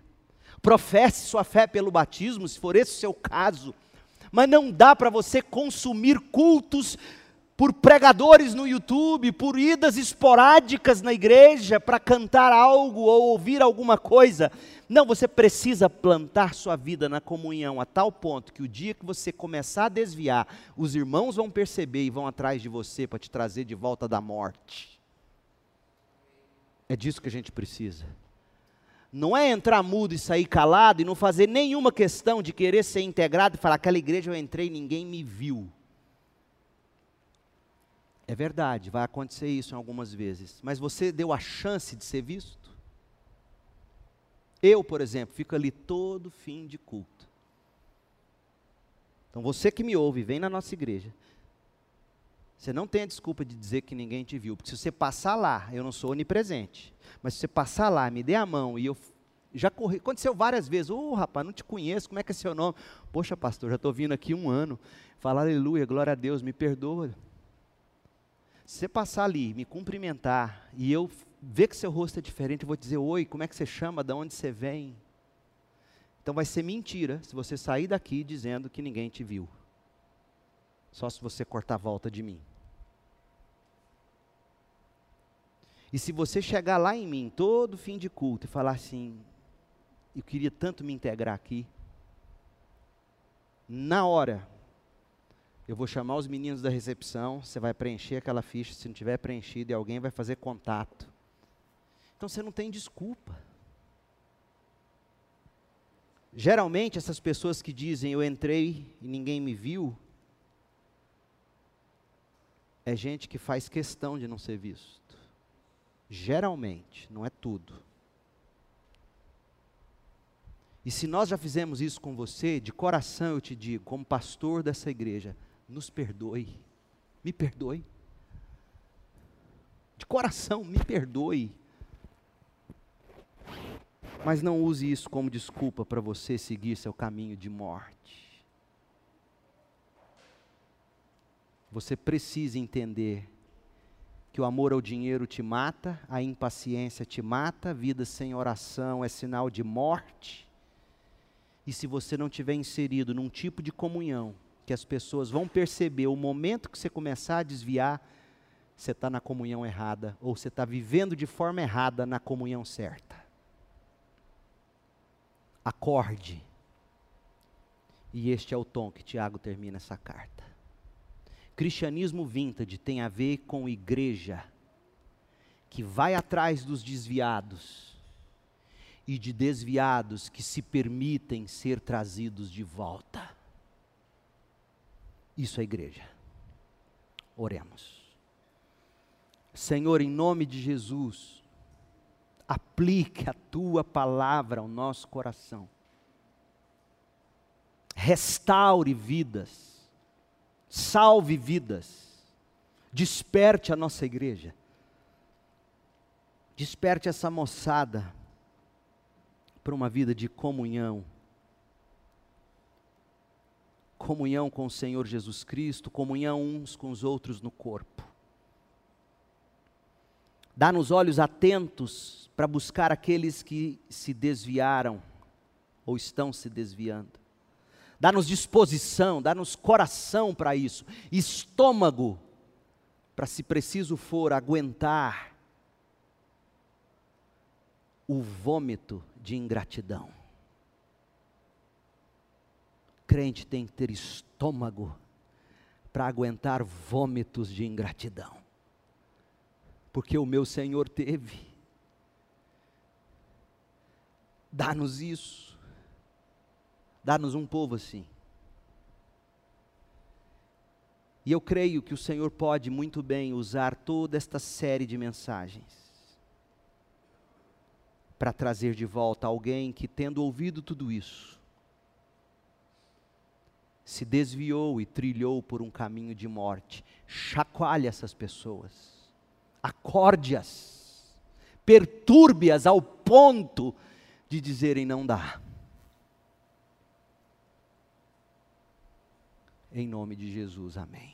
Professe sua fé pelo batismo, se for esse o seu caso. Mas não dá para você consumir cultos por pregadores no YouTube, por idas esporádicas na igreja para cantar algo ou ouvir alguma coisa. Não, você precisa plantar sua vida na comunhão a tal ponto que o dia que você começar a desviar, os irmãos vão perceber e vão atrás de você para te trazer de volta da morte. É disso que a gente precisa. Não é entrar mudo e sair calado e não fazer nenhuma questão de querer ser integrado e falar: aquela igreja eu entrei e ninguém me viu. É verdade, vai acontecer isso em algumas vezes, mas você deu a chance de ser visto? Eu, por exemplo, fico ali todo fim de culto. Então você que me ouve, vem na nossa igreja. Você não tem a desculpa de dizer que ninguém te viu, porque se você passar lá, eu não sou onipresente, mas se você passar lá, me dê a mão e eu já corri, aconteceu várias vezes, ô oh, rapaz, não te conheço, como é que é seu nome? Poxa, pastor, já estou vindo aqui um ano, falar aleluia, glória a Deus, me perdoa. Se você passar ali, me cumprimentar, e eu ver que seu rosto é diferente, eu vou dizer, oi, como é que você chama, de onde você vem? Então vai ser mentira se você sair daqui dizendo que ninguém te viu. Só se você cortar a volta de mim. E se você chegar lá em mim, todo fim de culto, e falar assim, eu queria tanto me integrar aqui, na hora, eu vou chamar os meninos da recepção, você vai preencher aquela ficha, se não tiver preenchido, e alguém vai fazer contato. Então você não tem desculpa. Geralmente, essas pessoas que dizem eu entrei e ninguém me viu, é gente que faz questão de não ser visto. Geralmente, não é tudo. E se nós já fizemos isso com você, de coração eu te digo, como pastor dessa igreja, nos perdoe. Me perdoe. De coração, me perdoe. Mas não use isso como desculpa para você seguir seu caminho de morte. Você precisa entender que o amor ao dinheiro te mata, a impaciência te mata, vida sem oração é sinal de morte. E se você não tiver inserido num tipo de comunhão que as pessoas vão perceber o momento que você começar a desviar, você está na comunhão errada, ou você está vivendo de forma errada na comunhão certa. Acorde. E este é o tom que Tiago termina essa carta. Cristianismo vintage tem a ver com igreja que vai atrás dos desviados e de desviados que se permitem ser trazidos de volta. Isso é igreja. Oremos. Senhor, em nome de Jesus, aplique a tua palavra ao nosso coração. Restaure vidas, salve vidas, desperte a nossa igreja, desperte essa moçada para uma vida de comunhão comunhão com o Senhor Jesus Cristo, comunhão uns com os outros no corpo. Dá-nos olhos atentos para buscar aqueles que se desviaram ou estão se desviando. Dá-nos disposição, dá-nos coração para isso, estômago para, se preciso for, aguentar o vômito de ingratidão crente tem que ter estômago para aguentar vômitos de ingratidão. Porque o meu Senhor teve. Dá-nos isso. Dá-nos um povo assim. E eu creio que o Senhor pode muito bem usar toda esta série de mensagens para trazer de volta alguém que, tendo ouvido tudo isso, se desviou e trilhou por um caminho de morte. Chacoalhe essas pessoas, acorde-as, perturbe-as ao ponto de dizerem: não dá. Em nome de Jesus, amém.